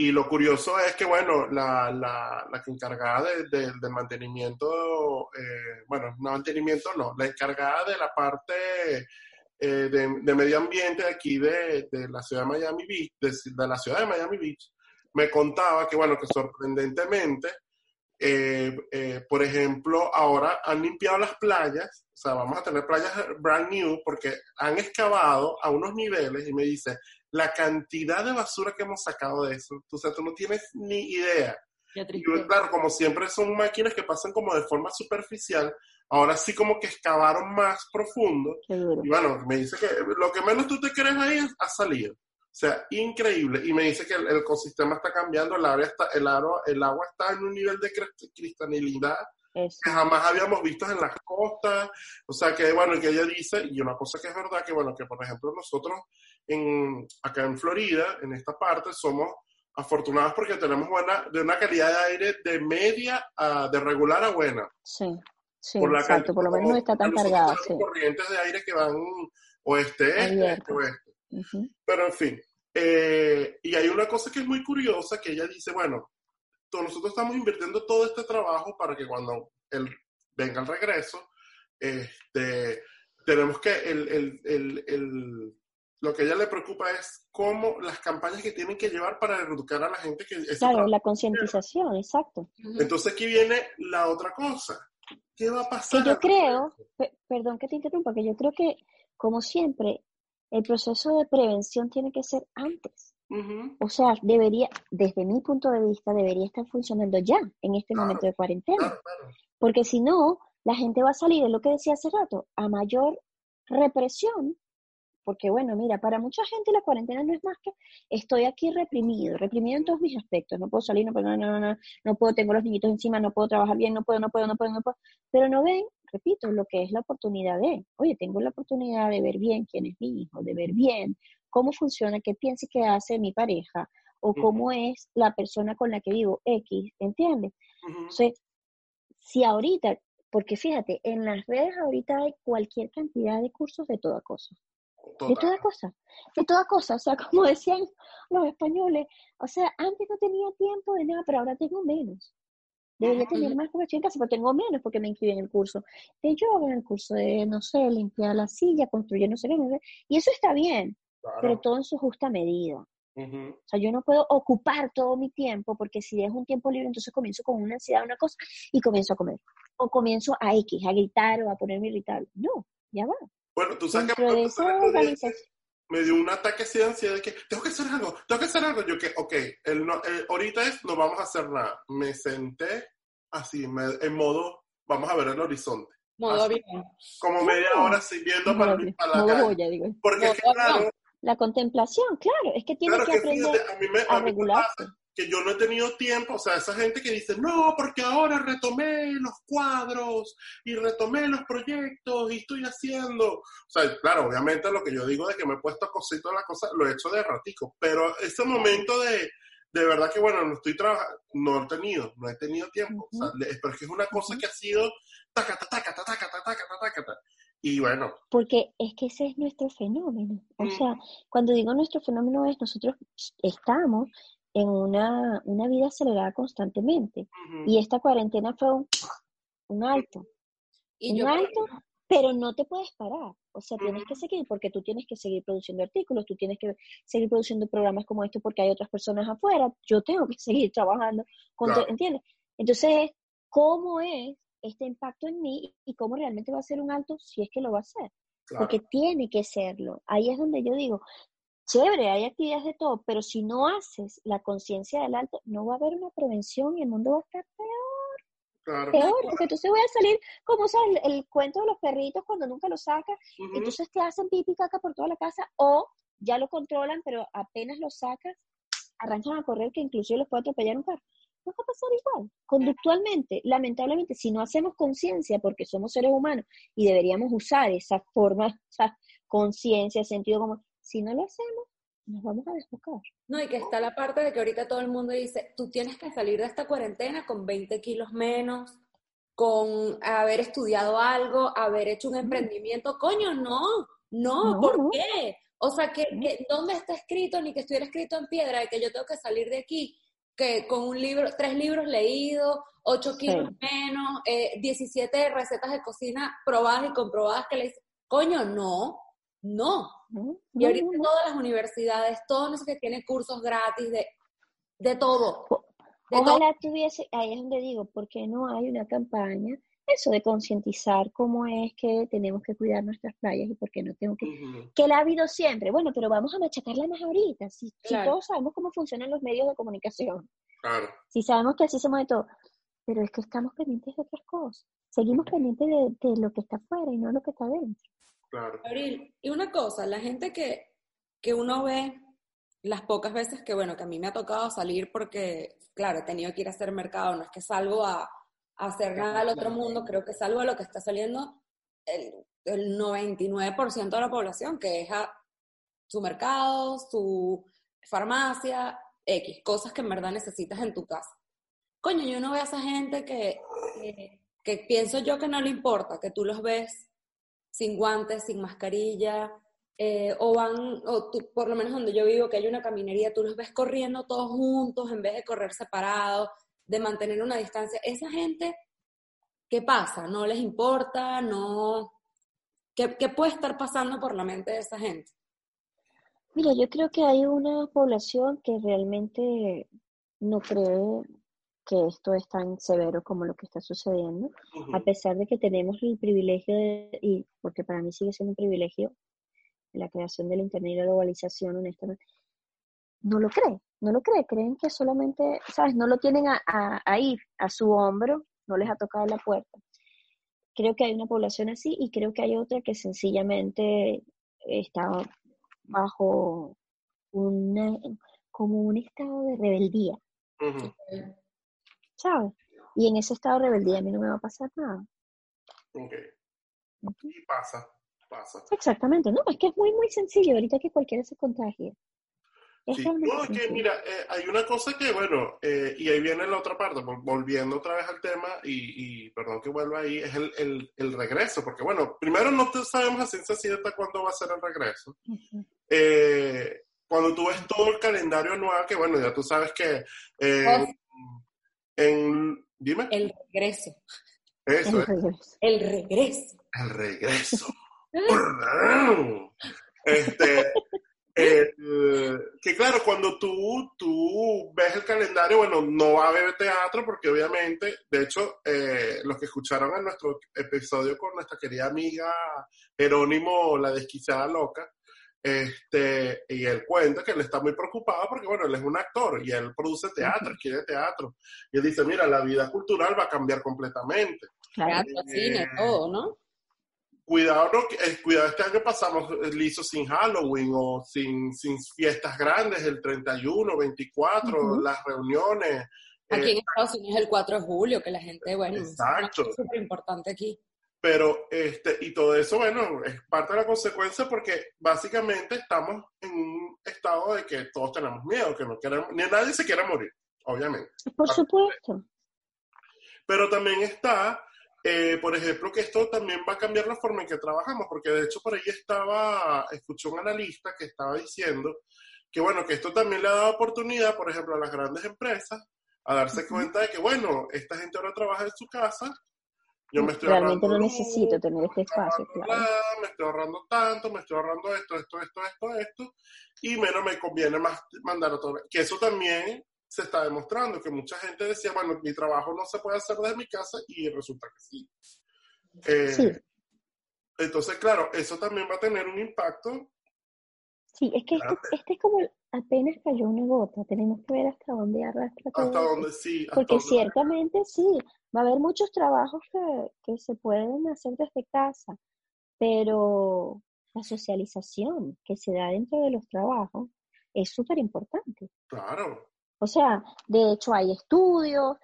Y lo curioso es que, bueno, la, la, la encargada de, del mantenimiento, eh, bueno, no mantenimiento, no, la encargada de la parte eh, de, de, medio ambiente aquí de, de, la ciudad de Miami Beach, de, la ciudad de Miami Beach, me contaba que, bueno, que sorprendentemente, eh, por ejemplo, ahora han limpiado las playas, o sea, vamos a tener playas brand new porque han excavado a unos niveles y me dice, la cantidad de basura que hemos sacado de eso. O sea, tú no tienes ni idea. Y claro, como siempre son máquinas que pasan como de forma superficial, ahora sí como que excavaron más profundo. Y bueno, me dice que lo que menos tú te crees ahí ha salido. O sea, increíble. Y me dice que el, ecosistema está cambiando, el, agua está, el, agua, el agua está en un nivel de cristalinidad que jamás habíamos visto en las costas. O sea, que bueno, que ella dice, y una cosa que es verdad, que bueno, que por ejemplo nosotros en, acá en Florida, en esta parte, somos afortunados porque tenemos buena, de una calidad de aire de media a de regular a buena. Sí, sí, por exacto, por lo menos no está tan cargada. Sí. corrientes de aire que van oeste, este, oeste. Pero en fin, eh, y hay una cosa que es muy curiosa, que ella dice, bueno, nosotros estamos invirtiendo todo este trabajo para que cuando él venga el regreso, este, tenemos que el, el, el, lo que a ella le preocupa es cómo las campañas que tienen que llevar para educar a la gente que... Claro, la concientización, exacto. Entonces aquí viene la otra cosa. ¿Qué va a pasar? Que yo creo, perdón que te interrumpa, que yo creo que, como siempre, el proceso de prevención tiene que ser antes. O sea, debería, desde mi punto de vista, debería estar funcionando ya en este momento de cuarentena. Porque si no, la gente va a salir, es lo que decía hace rato, a mayor represión. Porque bueno, mira, para mucha gente la cuarentena no es más que estoy aquí reprimido, reprimido en todos mis aspectos. No puedo salir, no puedo, no, no, no, no puedo, tengo los niñitos encima, no puedo trabajar bien, no puedo, no puedo, no puedo, no puedo. Pero no ven, repito, lo que es la oportunidad de, oye, tengo la oportunidad de ver bien quién es mi hijo, de ver bien cómo funciona, qué piensa y qué hace mi pareja, o cómo es la persona con la que vivo, X, ¿entiendes? Entonces, si ahorita, porque fíjate, en las redes ahorita hay cualquier cantidad de cursos de toda cosa. De toda cosa, de toda cosa, o sea, como decían los españoles, o sea, antes no tenía tiempo de nada, pero ahora tengo menos. Debería tener más cobertura en casa, pero tengo menos porque me inscribí en el curso de yoga, en el curso de, no sé, limpiar la silla, construir no sé qué, y eso está bien, pero todo en su justa medida. O sea, yo no puedo ocupar todo mi tiempo porque si dejo un tiempo libre, entonces comienzo con una ansiedad, una cosa, y comienzo a comer. O comienzo a X, a gritar o a ponerme irritable. No, ya va. Bueno, tú sabes que me dio un ataque así de ansiedad de que tengo que hacer algo, tengo que hacer algo. Yo que, ok, el no, ahorita es no vamos a hacer nada. Me senté así, en modo, vamos a ver el horizonte. Modo Como media hora así viendo para, para la calle. digo. Porque claro, la contemplación, claro, es que tiene que, aprender a, regularse. Que yo no he tenido tiempo, o sea, esa gente que dice, no, porque ahora retomé los cuadros y retomé los proyectos y estoy haciendo. O sea, claro, obviamente lo que yo digo de que me he puesto a coser toda la cosa, lo he hecho de ratico, pero ese momento de, de verdad que, bueno, no estoy trabajando, no he tenido, no he tenido tiempo. o sea, pero es que es una cosa que ha sido taca, taca, taca, taca, taca, taca, taca, y bueno. Porque es que ese es nuestro fenómeno. O mm. sea, cuando digo nuestro fenómeno es nosotros estamos en una, una vida acelerada constantemente. Y esta cuarentena fue un, un alto. ¿Y un alto, pero no te puedes parar. O sea, tienes que seguir porque tú tienes que seguir produciendo artículos, tú tienes que seguir produciendo programas como este porque hay otras personas afuera. Yo tengo que seguir trabajando, con ¿entiendes? Entonces, ¿cómo es este impacto en mí y cómo realmente va a ser un alto si es que lo va a hacer? Porque tiene que serlo. Ahí es donde yo digo, chévere, hay actividades de todo, pero si no haces la conciencia del alto, no va a haber una prevención y el mundo va a estar peor. Peor, porque entonces voy a salir, como sabes, el, cuento de los perritos cuando nunca lo sacas, entonces te hacen pipi caca por toda la casa, o ya lo controlan, pero apenas lo sacas, arrancan a correr que inclusive los puede atropellar un carro. No va a pasar igual, conductualmente. Lamentablemente, si no hacemos conciencia, porque somos seres humanos y deberíamos usar esa forma, esa conciencia, sentido como si no lo hacemos, nos vamos a desbocar. No, y que está la parte de que ahorita todo el mundo dice, tú tienes que salir de esta cuarentena con 20 kilos menos, con haber estudiado algo, haber hecho un emprendimiento. Coño, no, no, ¿por qué? O sea, que, ¿dónde está escrito, ni que estuviera escrito en piedra, de que yo tengo que salir de aquí que con un libro, tres libros leídos, 8 kilos menos, eh, 17 recetas de cocina probadas y comprobadas que le dicen, coño, no, no. Y ahorita todas las universidades, todos los que tienen cursos gratis de, de todo. Ojalá tuviese, ahí es donde digo, ¿por qué no hay una campaña? Eso de concientizar cómo es que tenemos que cuidar nuestras playas y por qué no tengo que... Que la ha habido siempre, bueno, pero vamos a machacarla más ahorita, si, todos sabemos cómo funcionan los medios de comunicación. Claro. Si sabemos que así se mueve todo. Pero es que estamos pendientes de otras cosas. Seguimos pendientes de, de lo que está afuera y no lo que está dentro. Abril, y una cosa, la gente que, que uno ve las pocas veces que, bueno, que a mí me ha tocado salir porque, claro, he tenido que ir a hacer mercado, no es que salgo a, hacer nada al otro mundo, creo que salgo a lo que está saliendo el, el 99% de la población, que es a su mercado, su farmacia, X, cosas que en verdad necesitas en tu casa. Coño, yo no veo a esa gente que, que, que pienso yo que no le importa, que tú los ves sin guantes, sin mascarilla, eh, o van, o tú, por lo menos donde yo vivo, que hay una caminería, tú los ves corriendo todos juntos en vez de correr separados, de mantener una distancia. Esa gente, ¿qué pasa? ¿No les importa? ¿No? ¿Qué, qué puede estar pasando por la mente de esa gente? Mira, yo creo que hay una población que realmente no cree que esto es tan severo como lo que está sucediendo, a pesar de que tenemos el privilegio, de, y porque para mí sigue siendo un privilegio, la creación del Internet y la globalización, honestamente, no lo cree, no lo cree, creen que solamente, ¿sabes? No lo tienen ahí, a su hombro, no les ha tocado la puerta. Creo que hay una población así y creo que hay otra que sencillamente está bajo una, como un estado de rebeldía. ¿Sabes? Y en ese estado de rebeldía a mí no me va a pasar nada. Ok. Y pasa, pasa. Exactamente, no, es que es muy, muy sencillo, ahorita que cualquiera se contagie. Sí. No, es que mira, eh, hay una cosa que, bueno, eh, y ahí viene la otra parte, volviendo otra vez al tema, y, perdón que vuelva ahí, es el, el, regreso, porque bueno, primero no sabemos a ciencia cierta cuándo va a ser el regreso. eh, cuando tú ves todo el calendario anual, que bueno, ya tú sabes que eh, en, dime. El regreso. Eso el regreso. El regreso. este, eh, que claro, cuando tú, tú ves el calendario, bueno, no va a haber teatro porque obviamente, de hecho, eh, los que escucharon en nuestro episodio con nuestra querida amiga Jerónimo, la desquiciada loca, este, y él cuenta que él está muy preocupado porque, bueno, él es un actor y él produce teatro, quiere teatro. Y él dice, mira, la vida cultural va a cambiar completamente. Teatro, cine, todo, ¿no? cuidado, no, eh, cuidado este año pasamos liso sin Halloween o sin, sin fiestas grandes, el 31, 24, las reuniones. Aquí en Estados Unidos el 4 de julio, que la gente, bueno, exacto. es súper importante aquí. Pero, este, y todo eso, bueno, es parte de la consecuencia porque básicamente estamos en un estado de que todos tenemos miedo, que no queremos, ni nadie se quiere morir, obviamente. Por supuesto. Pero también está, eh, por ejemplo, que esto también va a cambiar la forma en que trabajamos, porque de hecho por ahí estaba, escuché un analista que estaba diciendo que, bueno, que esto también le ha dado oportunidad, por ejemplo, a las grandes empresas a darse cuenta de que, bueno, esta gente ahora trabaja en su casa yo me estoy Realmente no necesito tener este espacio, claro. me estoy ahorrando tanto, me estoy ahorrando esto, esto, esto, esto, esto, y menos me conviene más mandar a todo. Que eso también se está demostrando, que mucha gente decía, bueno, mi trabajo no se puede hacer desde mi casa, y resulta que sí. Eh, sí. Entonces, claro, eso también va a tener un impacto. Sí, es que este, este, es como apenas cayó una gota, tenemos que ver hasta dónde arrastra todo. Hasta dónde sí. Porque ciertamente sí, va a haber muchos trabajos que, que se pueden hacer desde casa, pero la socialización que se da dentro de los trabajos es súper importante. Claro. O sea, de hecho hay estudios,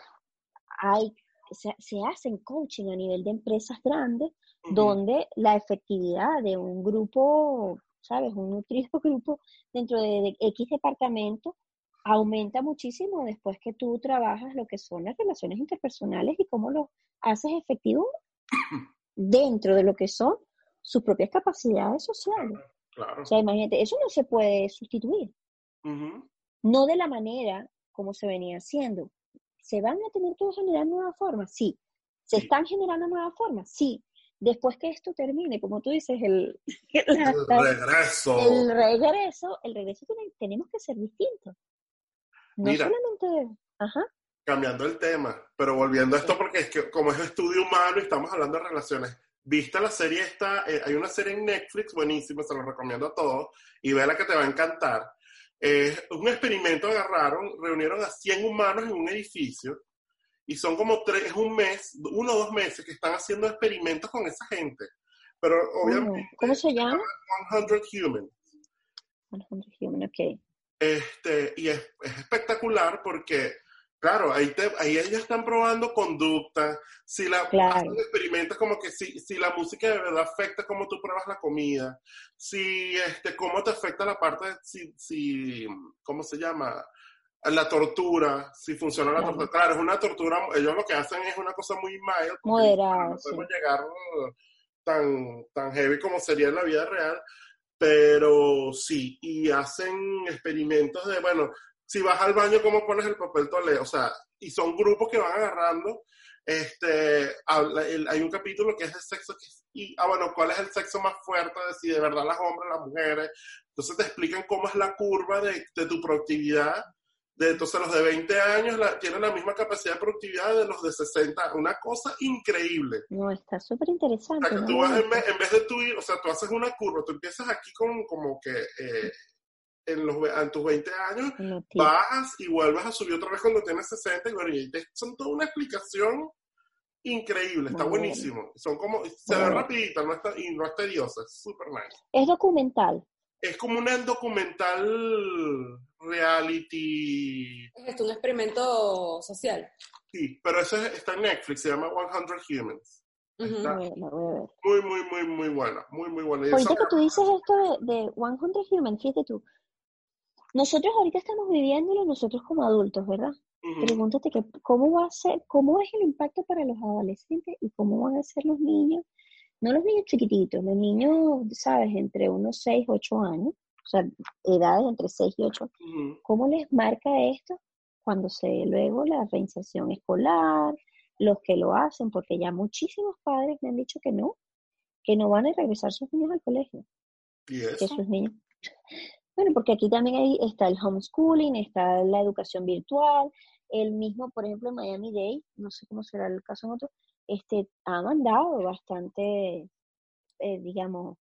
hay se, se hacen coaching a nivel de empresas grandes, donde la efectividad de un grupo ¿sabes? Un nutrido grupo dentro de, X departamento aumenta muchísimo después que tú trabajas lo que son las relaciones interpersonales y cómo lo haces efectivo dentro de lo que son sus propias capacidades sociales. Claro. O sea, imagínate, eso no se puede sustituir. No de la manera como se venía haciendo. ¿Se van a tener que generar nuevas formas? Sí. ¿Se están generando nuevas formas? Sí después que esto termine, como tú dices, el, regreso. El regreso, el regreso tenemos que ser distintos. No solamente, ajá. Cambiando el tema, pero volviendo a esto porque es que como es estudio humano y estamos hablando de relaciones, vista la serie esta, eh, hay una serie en Netflix buenísima, se lo recomiendo a todos, y ve la que te va a encantar. Es un experimento agarraron, reunieron a 100 humanos en un edificio y son como tres, un mes, uno o dos meses que están haciendo experimentos con esa gente. Pero obviamente... ¿Cómo se llama? 100 Humans. 100 Humans, ok. Este, y es, espectacular porque, claro, ahí, te, ahí ellos están probando conducta, si la claro. experimentos como que si, si la música de verdad afecta cómo tú pruebas la comida, si este, cómo te afecta la parte, si, si, ¿cómo se llama? La tortura, si funciona la tortura. Claro, es una tortura, ellos lo que hacen es una cosa muy mild. Moderada. No podemos llegar tan, tan heavy como sería en la vida real, pero sí, y hacen experimentos de, bueno, si vas al baño, ¿cómo pones el papel toalé? O sea, y son grupos que van agarrando. Este, hay un capítulo que es el sexo que y, ah, bueno, ¿cuál es el sexo más fuerte? De si de verdad las hombres, las mujeres. Entonces te explican cómo es la curva de, de tu productividad de, entonces los de 20 años tienen la misma capacidad de productividad de los de 60. Una cosa increíble. No, está súper interesante. O sea, que tú vas en vez, de tú ir, o sea, tú haces una curva, tú empiezas aquí con como que eh, en, los, en tus 20 años, bajas y vuelves a subir otra vez cuando tienes 60 y bueno, y son toda una explicación increíble, está buenísimo. Son como, se ve rapidita no está, y no es tediosa, es súper nice. Es documental es como un documental reality. Es un experimento social. Sí, pero eso está en Netflix, se llama 100 Humans. Muy, muy, muy, muy buena, muy, muy buena. Ahorita que tú dices esto de, de 100 Humans, fíjate tú, nosotros ahorita estamos viviéndolo nosotros como adultos, ¿verdad? Pregúntate que, cómo va a ser, cómo es el impacto para los adolescentes y cómo van a ser los niños no los niños chiquititos, los niños, ¿sabes? Entre unos 6, 8 años, o sea, edades entre 6 y 8, ¿cómo les marca esto cuando se luego la reinserción escolar, los que lo hacen, porque ya muchísimos padres me han dicho que no, que no van a regresar sus niños al colegio. ¿Y eso? sus niños. Bueno, porque aquí también hay, está el homeschooling, está la educación virtual, el mismo, por ejemplo, en Miami Day, no sé cómo será el caso en otro, este, ha mandado bastante, eh, digamos,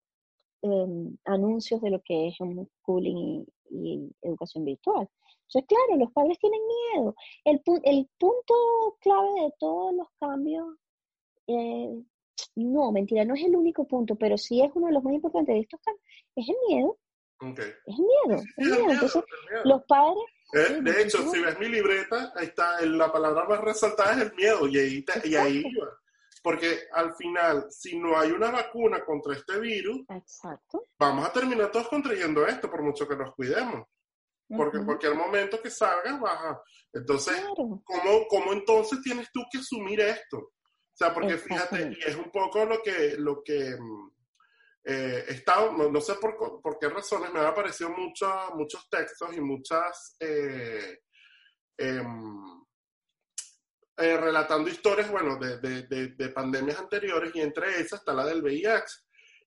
em, anuncios de lo que es homeschooling y, y educación virtual. Entonces, claro, los padres tienen miedo. El, el punto clave de todos los cambios eh, no, mentira, no es el único punto, pero sí es uno de los más importantes de estos cambios, es el miedo. Okay. Es el miedo, es miedo. Entonces, los padres... Eh, de hecho, si ves mi libreta, ahí está, la palabra más resaltada es el miedo, y ahí, y ahí iba. Porque al final, si no hay una vacuna contra este virus, Exacto. vamos a terminar todos contrayendo esto, por mucho que nos cuidemos. Porque en cualquier momento que salga, baja. Entonces, ¿cómo, ¿cómo, entonces tienes tú que asumir esto? O sea, porque fíjate, y es un poco lo que, lo que mm, eh, he estado, no, sé por, por, qué razones, me han aparecido muchos muchos textos y muchas... Eh, em, eh, relatando historias, bueno, de, de, de, pandemias anteriores y entre esas está la del VIH.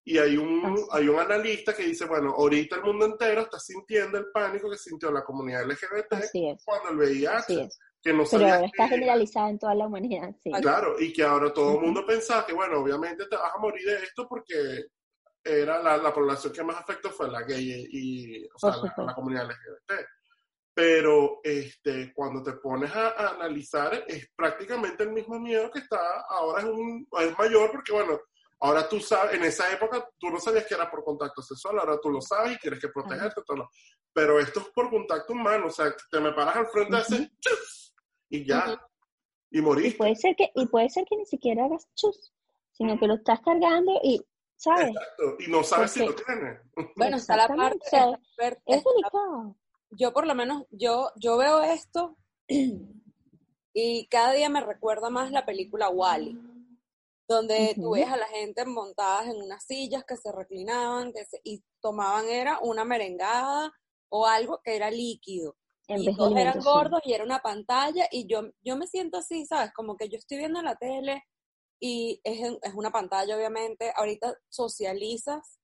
Y hay un, hay un analista que dice, bueno, ahorita el mundo entero está sintiendo el pánico que sintió la comunidad LGBT cuando el VIH. Que no Pero ahora está generalizado en toda la humanidad, sí. Claro, y que ahora todo el mundo pensaba que, bueno, obviamente te vas a morir de esto porque era la, la población que más afectó fue la gay y, o sea, la, la, comunidad LGBT pero este, cuando te pones a, analizar es prácticamente el mismo miedo que está ahora es, un, es mayor porque bueno, ahora tú sabes, en esa época tú no sabías que era por contacto sexual, ahora tú lo sabes y quieres que protegerte, todo, pero esto es por contacto humano, o sea, te me paras al frente de ese chus y ya, y moriste. Y puede, ser que, y puede ser que ni siquiera hagas chus, sino que lo estás cargando y ¿sabes? Exacto, y no sabes si lo tienes. Bueno, está la parte... es delicado yo por lo menos, yo, yo veo esto y cada día me recuerda más la película Wally, donde tú ves a la gente montadas en unas sillas que se reclinaban que y tomaban era una merengada o algo que era líquido. y todos eran gordos y era una pantalla y yo, yo me siento así, ¿sabes? Como que yo estoy viendo la tele y es, es una pantalla, obviamente. Ahorita socializas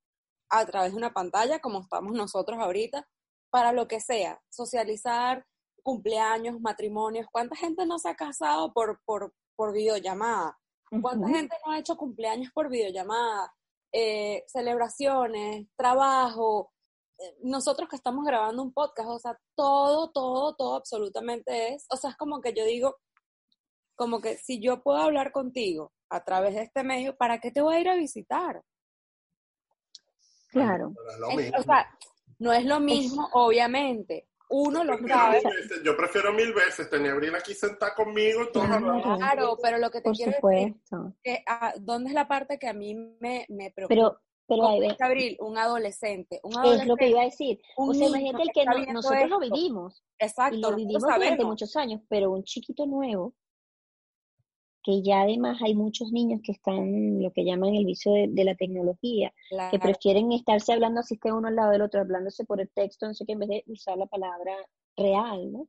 a través de una pantalla, como estamos nosotros ahorita, para lo que sea, socializar, cumpleaños, matrimonios. ¿Cuánta gente no se ha casado por, por, por videollamada? ¿Cuánta gente no ha hecho cumpleaños por videollamada? Eh, celebraciones, trabajo. Eh, nosotros que estamos grabando un podcast, o sea, todo, todo, todo absolutamente es, o sea, es como que yo digo, como que si yo puedo hablar contigo a través de este medio, ¿para qué te voy a ir a visitar? Claro. o sea, no es lo mismo, obviamente. Uno lo sabe. Yo prefiero mil veces tener a Abril aquí sentada conmigo. Todo claro, pero lo que te quiero decir que, ah, ¿dónde es la parte que a mí me, me preocupa? Pero, pero hay Abril, un adolescente, un adolescente. Es lo que iba a decir. O sea, imagínate el que nosotros lo vivimos. Exacto. Y lo vivimos durante muchos años, pero un chiquito nuevo que ya además hay muchos niños que están lo que llaman el vicio de, la tecnología, que prefieren estarse hablando así que uno al lado del otro, hablándose por el texto, no sé qué, en vez de usar la palabra real, ¿no?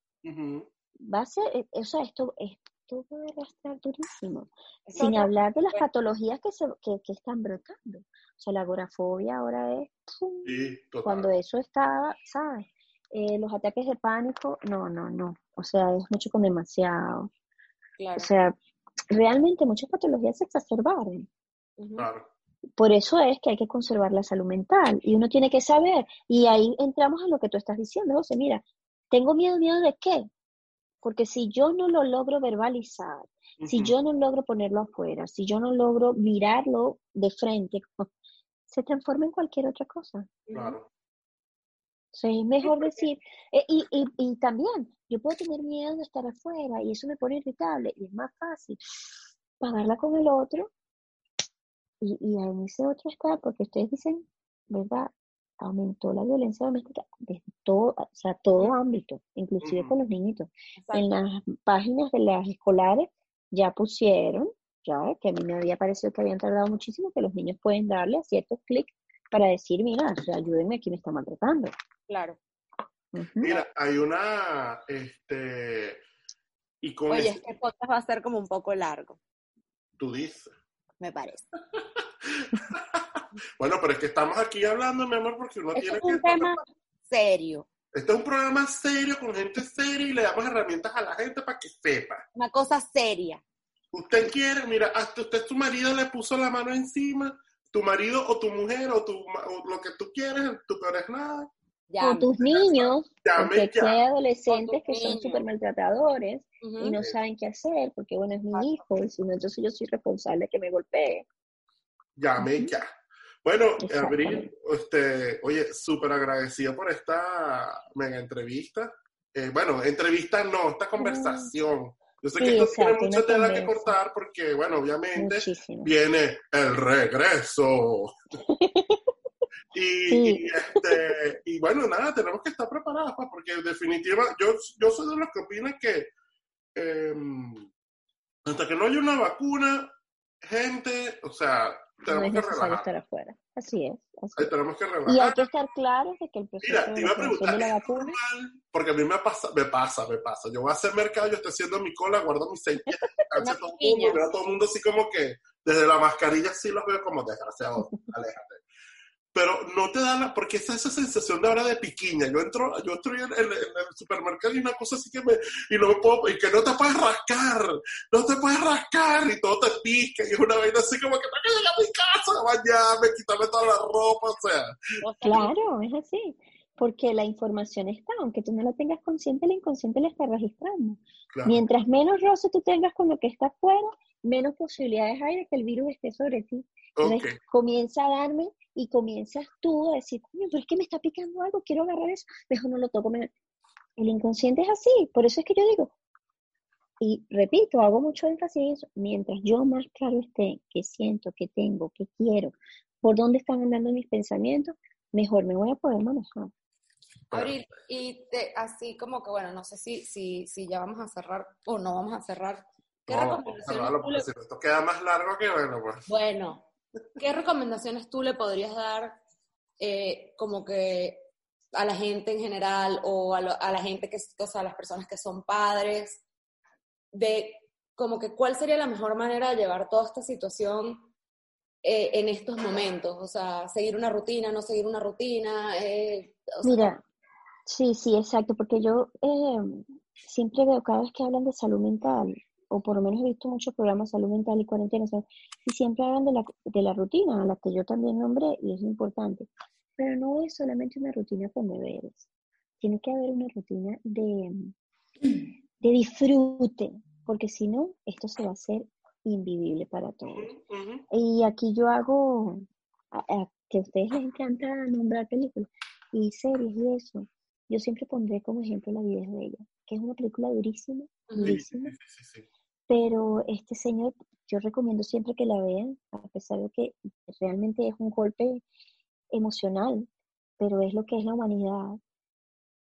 Va a ser, eh, o sea, esto, esto va a arrastrar durísimo, sin hablar de las patologías que, se, que, están brotando. O sea, la agorafobia ahora es, cuando eso está, ¿sabes? Eh, los ataques de pánico, no, no, no. O sea, es mucho con demasiado. O sea, realmente muchas patologías se exacerbaron. Claro. Por eso es que hay que conservar la salud mental y uno tiene que saber. Y ahí entramos a lo que tú estás diciendo, José. Mira, tengo miedo, miedo de qué? Porque si yo no lo logro verbalizar, si yo no logro ponerlo afuera, si yo no logro mirarlo de frente, se transforma en cualquier otra cosa. Claro. Es mejor decir, eh, y, y, y, también yo puedo tener miedo de estar afuera y eso me pone irritable y es más fácil pagarla con el otro y, y en ese otro está, porque ustedes dicen, ¿verdad? Aumentó la violencia doméstica de todo, o sea, todo ámbito, inclusive con los niñitos. En las páginas de las escolares ya pusieron, ya que a mí me había parecido que habían tardado muchísimo, que los niños pueden darle a ciertos clics para decir, mira, o sea, ayúdenme aquí me está maltratando. Claro. Mira, hay una, este, y con Oye, este podcast va a ser como un poco largo. Tú dices. Me parece. bueno, pero es que estamos aquí hablando, mi amor, porque uno tiene es un tema serio. Este es un programa serio, con gente seria, y le damos herramientas a la gente para que sepa. Una cosa seria. Usted quiere, mira, hasta usted tu marido le puso la mano encima, tu marido o tu mujer o, tu, o lo que tú quieres, tú peor es nada con tus niños, porque hay adolescentes que son súper maltratadores y no saben qué hacer, porque bueno, es mi hijo, y si no, entonces yo soy responsable de que me golpee. llame ya. Bueno, Abril, este, oye, súper agradecido por esta mega entrevista. Eh, bueno, entrevista no, esta conversación. Yo sé que esto tiene mucha tela que cortar porque, bueno, obviamente viene el regreso. y, este, y bueno, nada, tenemos que estar preparados, pues, porque en definitiva, yo, yo soy de los que opinan que em, hasta que no haya una vacuna, gente, o sea, tenemos que relajar. estar afuera. Así es. tenemos que relajar. Y hay que estar claros de que el proceso de, la de la vacuna... porque a mí me pasa, me pasa, me pasa. Yo voy a hacer mercado, yo estoy haciendo mi cola, guardo mis seis pies, todo, el mundo, veo a todo el mundo así como que, desde la mascarilla sí los veo como desgraciados, aléjate pero no te da la, porque esa, esa sensación de ahora de piquiña, yo entro, yo estoy en, el supermercado y una cosa así que me, y no me puedo, y que no te puedes rascar, no te puedes rascar, y todo te pica, y es una vaina así como que tengo que llegar a mi casa, bañarme, quitarme toda la ropa, o sea. Claro, es así, porque la información está, aunque tú no la tengas consciente, el inconsciente la está registrando. Mientras menos roce tú tengas con lo que está afuera, menos posibilidades hay de que el virus esté sobre ti. Entonces, comienza a darme y comienzas tú a decir, pero es que me está picando algo, quiero agarrar eso, mejor no lo toco. El inconsciente es así, por eso es que yo digo, y repito, hago mucho énfasis en eso, mientras yo más claro esté, que siento, que tengo, que quiero, por dónde están andando mis pensamientos, mejor me voy a poder manejar. Abril, y así como que, bueno, no sé si, si, si ya vamos a cerrar o no vamos a cerrar. ¿Qué recomendaciones? si esto queda más largo que bueno, pues. Bueno, ¿Qué recomendaciones tú le podrías dar eh, como que a la gente en general o a, la gente que, o sea, a las personas que son padres, de como que cuál sería la mejor manera de llevar toda esta situación eh, en estos momentos? O sea, seguir una rutina, no seguir una rutina. Eh, Mira, sí, sí, exacto, porque yo siempre veo cada vez que hablan de salud mental, o por lo menos he visto muchos programas de salud mental y cuarentena, y siempre hablan de la, de la rutina, a la que yo también nombré, y es importante. Pero no es solamente una rutina con deberes. Tiene que haber una rutina de, de disfrute, porque si no, esto se va a hacer invivible para todos. Y aquí yo hago, que a ustedes les encanta nombrar películas y series y eso, yo siempre pondré como ejemplo La vida de ella, que es una película durísima, durísima, pero este señor, yo recomiendo siempre que la vean, a pesar de que realmente es un golpe emocional, pero es lo que es la humanidad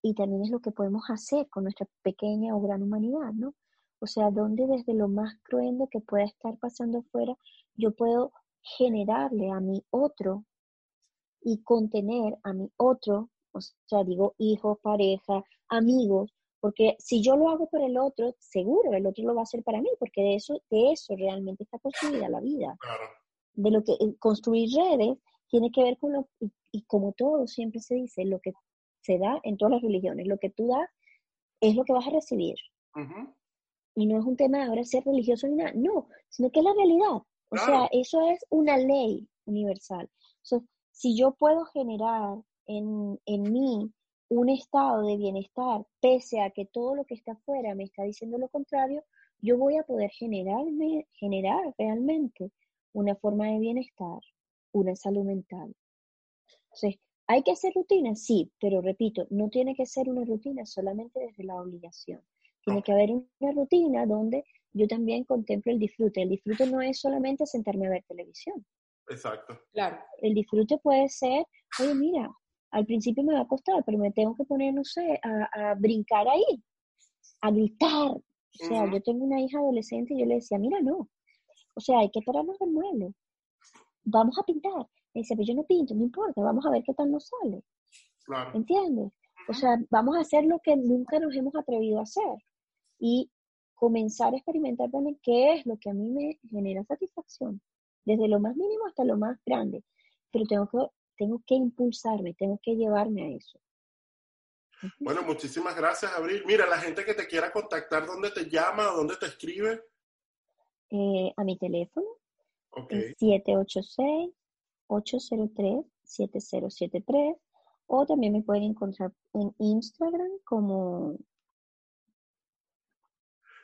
y también es lo que podemos hacer con nuestra pequeña o gran humanidad, ¿no? O sea, donde desde lo más cruento que pueda estar pasando afuera, yo puedo generarle a mi otro y contener a mi otro, o sea, digo hijos, pareja, amigos, porque si yo lo hago por el otro, seguro el otro lo va a hacer para mí, porque de eso, de eso realmente está construida la vida. De lo que eh, construir redes tiene que ver con lo, y, como todo siempre se dice, lo que se da en todas las religiones, lo que tú das es lo que vas a recibir. Y no es un tema de ahora ser religioso ni nada, no, sino que es la realidad. O sea, eso es una ley universal. si yo puedo generar en, en mí un estado de bienestar, pese a que todo lo que está afuera me está diciendo lo contrario, yo voy a poder generarme, generar realmente una forma de bienestar, una salud mental. Entonces, ¿hay que hacer rutinas? Sí, pero repito, no tiene que ser una rutina solamente desde la obligación. Tiene que haber una rutina donde yo también contemplo el disfrute. El disfrute no es solamente sentarme a ver televisión. Exacto. Claro. El disfrute puede ser, oye, mira, al principio me va a costar, pero me tengo que poner, no sé, a, brincar ahí, a gritar. O sea, yo tengo una hija adolescente y yo le decía, mira, no. O sea, hay que pararnos del mueble. Vamos a pintar. Me dice, pero yo no pinto, no importa, vamos a ver qué tal nos sale. Claro. ¿Entiendes? O sea, vamos a hacer lo que nunca nos hemos atrevido a hacer. Y comenzar a experimentar también qué es lo que a mí me genera satisfacción, desde lo más mínimo hasta lo más grande. Pero tengo que tengo que impulsarme, tengo que llevarme a eso. Bueno, muchísimas gracias, Abril. Mira, la gente que te quiera contactar, ¿dónde te llama o dónde te escribe? Eh, a mi teléfono, 786-803-7073, o también me pueden encontrar en Instagram como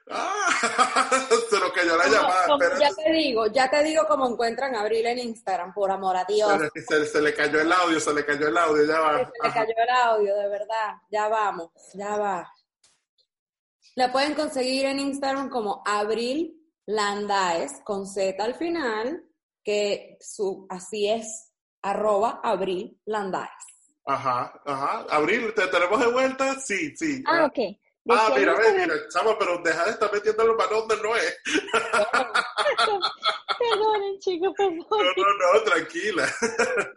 Ah, se nos cayó la llamada. Como- ya te digo, ya te digo cómo encuentran a Abril en Instagram, por amor a Dios. Se, se- se le cayó el audio, se le cayó el audio, ya va. Se le cayó el audio, de verdad. Ya vamos, ya va. La pueden conseguir en Instagram como Abril Landaes, con Z al final, que su, así es, arroba Abril Landaes. Ajá, ajá. Abril, ¿te tenemos de vuelta? Sí, sí. Ah, ok. Ah, mira, ve, Instagram- mira, chama, pero deja de estar metiendo los manos donde no es. Perdonen, chicos, No, perdón. no, no, tranquila.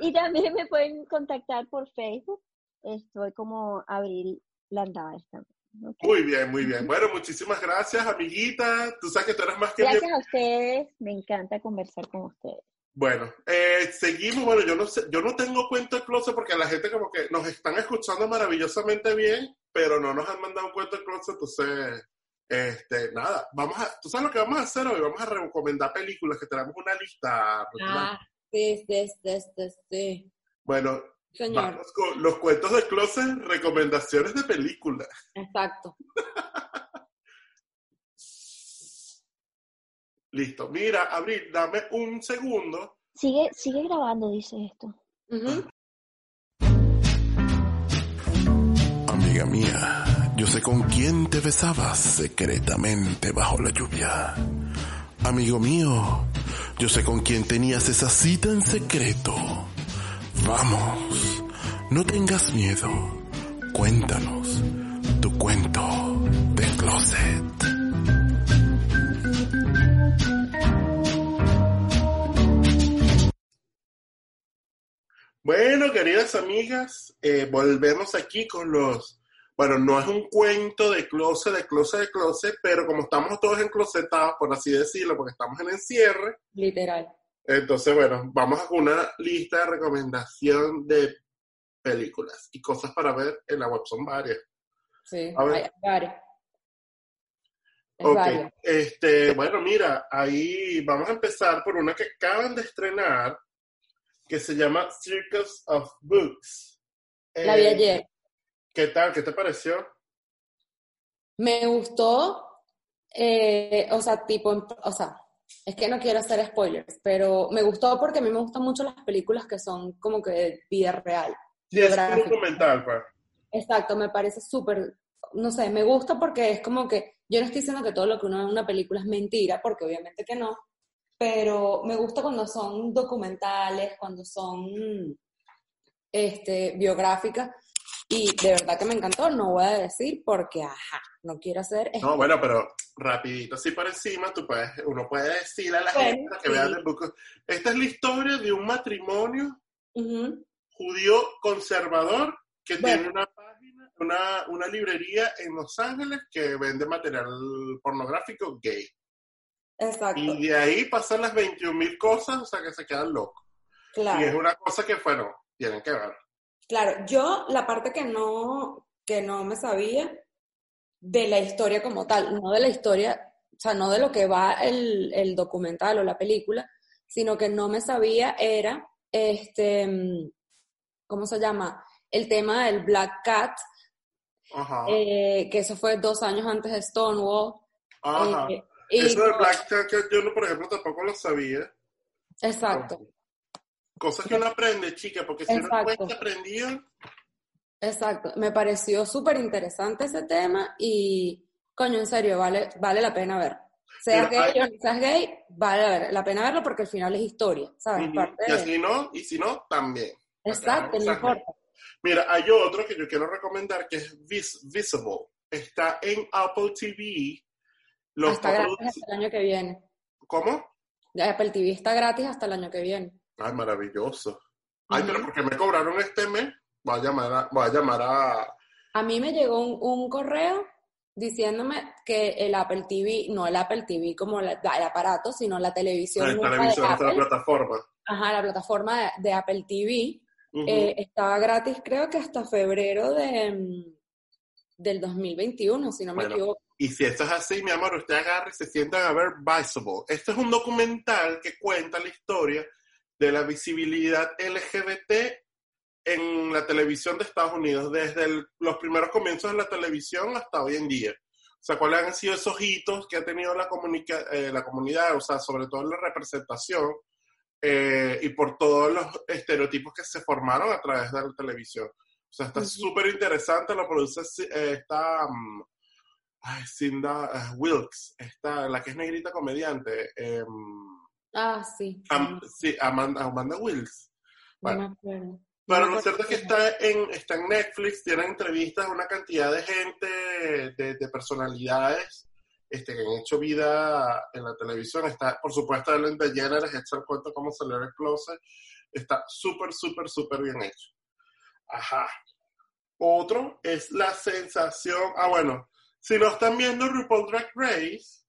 Y también me pueden contactar por Facebook. Estoy como Abril Landaes también. ¿ok? Muy bien, muy bien. Bueno, muchísimas gracias, amiguita. Tú sabes que tú eres más que Gracias bien. a ustedes. Me encanta conversar con ustedes. Bueno, eh, seguimos. Bueno, yo no sé, yo no tengo cuento de closet porque la gente como que nos están escuchando maravillosamente bien, pero no nos han mandado un cuento de closet, entonces, este, nada, vamos a, tú sabes lo que vamos a hacer hoy, vamos a recomendar películas, que tenemos una lista. Ah, sí, sí, sí, sí. Bueno, Señor, vamos con los cuentos de closet, recomendaciones de películas. exacto. Listo. Mira, Abril, dame un segundo. Sigue, sigue grabando, dice esto. Ujú. Amiga mía, yo sé con quién te besabas secretamente bajo la lluvia. Amigo mío, yo sé con quién tenías esa cita en secreto. Vamos, no tengas miedo. Cuéntanos tu cuento de closet. Bueno, queridas amigas, eh, volvemos aquí con los, bueno, no es un cuento de closet, de closet, de closet, pero como estamos todos enclosetados, por así decirlo, porque estamos en encierre, Literal. entonces, bueno, vamos a una lista de recomendación de películas y cosas para ver en la web, son varias. Sí, A ver. Es Ok, este, bueno, mira, ahí vamos a empezar por una que acaban de estrenar, que se llama Circus of Books. La vi Eh, ayer. ¿Qué tal? ¿Qué te pareció? Me gustó, eh, o sea, tipo, o sea, es que no quiero hacer spoilers, pero me gustó porque a mí me gustan mucho las películas que son como que de vida real. Sí, es un documental, pues. Exacto, me parece súper, no sé, me gusta porque es como que, yo no estoy diciendo que todo lo que uno ve en una película es mentira, porque obviamente que no, pero me gusta cuando son documentales, cuando son este, biográficas, y de verdad que me encantó, no voy a decir porque, ajá, no quiero hacer... No, bueno, pero rapidito, así por encima, tú puedes, uno puede decirle a la Bueno, gente que sí. vean el book. Esta es la historia de un matrimonio judío conservador que Bueno. tiene una página, una, una librería en Los Ángeles que vende material pornográfico gay. Exacto, Y de ahí pasan las 21 mil cosas, o sea que se quedan locos. Y es claro. una cosa que, bueno, tienen que ver. Claro, yo la parte que no, que no me sabía de la historia como tal, no de la historia, o sea, no de lo que va el, el documental o la película, sino que no me sabía era, este, ¿cómo se llama? El tema del Black Cat, Ajá. eh, que eso fue dos años antes de Stonewall. Ajá. eh, y Eso de Black Cat, yo, no, por ejemplo, tampoco lo sabía. exacto, Cosas que uno aprende, chica, porque si no aprendido, exacto. Me pareció súper interesante ese tema y, coño, en serio, vale, vale la pena ver. Seas gay o seas gay, vale la pena verlo porque al final es historia, ¿sabes? Parte y de- así no, y si no, también. Exacto, no importa. Mira, hay otro que yo quiero recomendar que es Vis- Visible. Está en Apple TV. Lo Está está gratis hasta el año que viene. ¿Cómo? Ya Apple TV está gratis hasta el año que viene. Ay, maravilloso. Ay, pero porque me cobraron este mes, voy a llamar a, voy a, llamar a A mí me llegó un, un correo diciéndome que el Apple TV, no el Apple TV como la- el aparato, sino la televisión la de televisión, esta Apple, plataforma. ajá, la plataforma de, de Apple TV, eh, estaba gratis creo que hasta febrero de, mm, del 2021, si no me Bueno. equivoco. Y si esto es así, mi amor, usted agarra y se sientan a ver Visible. Este es un documental que cuenta la historia de la visibilidad LGBT en la televisión de Estados Unidos, desde el- los primeros comienzos de la televisión hasta hoy en día. O sea, cuáles han sido esos hitos que ha tenido la, comunica eh, la comunidad, o sea, sobre todo en la representación eh, y por todos los estereotipos que se formaron a través de la televisión. O sea, está súper interesante, lo produce eh, esta um, Cinda Wilkes, esta, la que es negrita comediante. Em, ah, sí. sí, Amanda, Amanda Wilkes. Bueno, pero lo cierto es que está en, está en Netflix, tiene entrevistas a una cantidad de gente, de, personalidades este, que han hecho vida en la televisión. Está, por supuesto, Ellen DeGeneres, hecho el cuento cómo salió el closet. Está súper, súper, súper bien hecho. Ajá. Otro es la sensación. Ah, bueno, si no están viendo RuPaul Drag Race,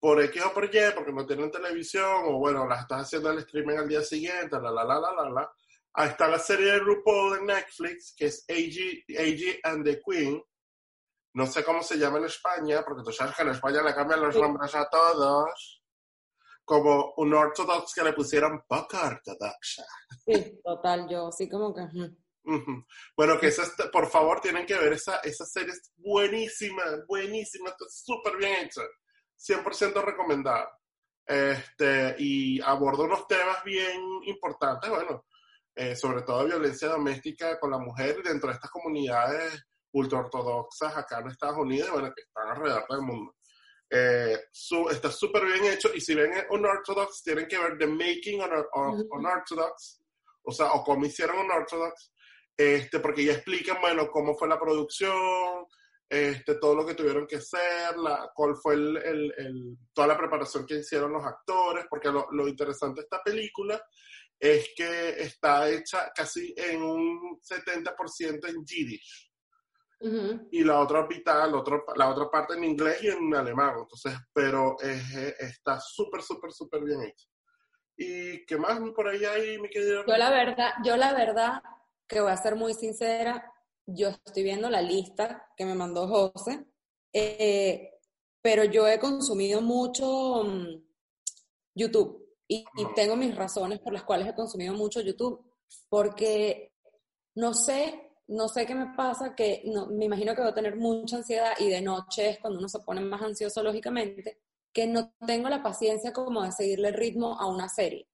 por X o por Y, porque no tienen televisión, o bueno, las estás haciendo el streaming al día siguiente, la, la, la, la, la, la Ahí está la serie de RuPaul de Netflix, que es AG, and the Queen. No sé cómo se llama en España, porque tú sabes que en España le cambian los nombres a todos. Como un ortodox que le pusieron poca ortodoxa. Sí, total, yo sí como que... Bueno, que esa, por favor, tienen que ver esa, esa serie, es buenísima, buenísima, está súper bien hecha, 100% recomendada. Este, y aborda unos temas bien importantes, bueno, eh, sobre todo violencia doméstica con la mujer dentro de estas comunidades ultraortodoxas acá en Estados Unidos, bueno, que están alrededor del mundo. Eh, está súper bien hecho y si ven Unorthodox, tienen que ver The Making of Unorthodox, o sea, o cómo hicieron Unorthodox, este, porque ya explican, bueno, cómo fue la producción, este, todo lo que tuvieron que hacer, la, cuál fue el, el, toda la preparación que hicieron los actores, porque lo, lo interesante de esta película es que está hecha casi en un 70% en Yiddish. Y la otra mitad, la, otro, la otra parte en inglés y en alemán. Entonces, pero está súper, súper, súper bien hecha. ¿Y qué más por ahí hay, mi querido? Yo la verdad, yo la verdad, que voy a ser muy sincera, yo estoy viendo la lista que me mandó José, eh, pero yo he consumido mucho mm, YouTube. Y, tengo mis razones por las cuales he consumido mucho YouTube, porque no sé, no sé qué me pasa, que no, me imagino que voy a tener mucha ansiedad y de noche es cuando uno se pone más ansioso lógicamente, que no tengo la paciencia como de seguirle el ritmo a una serie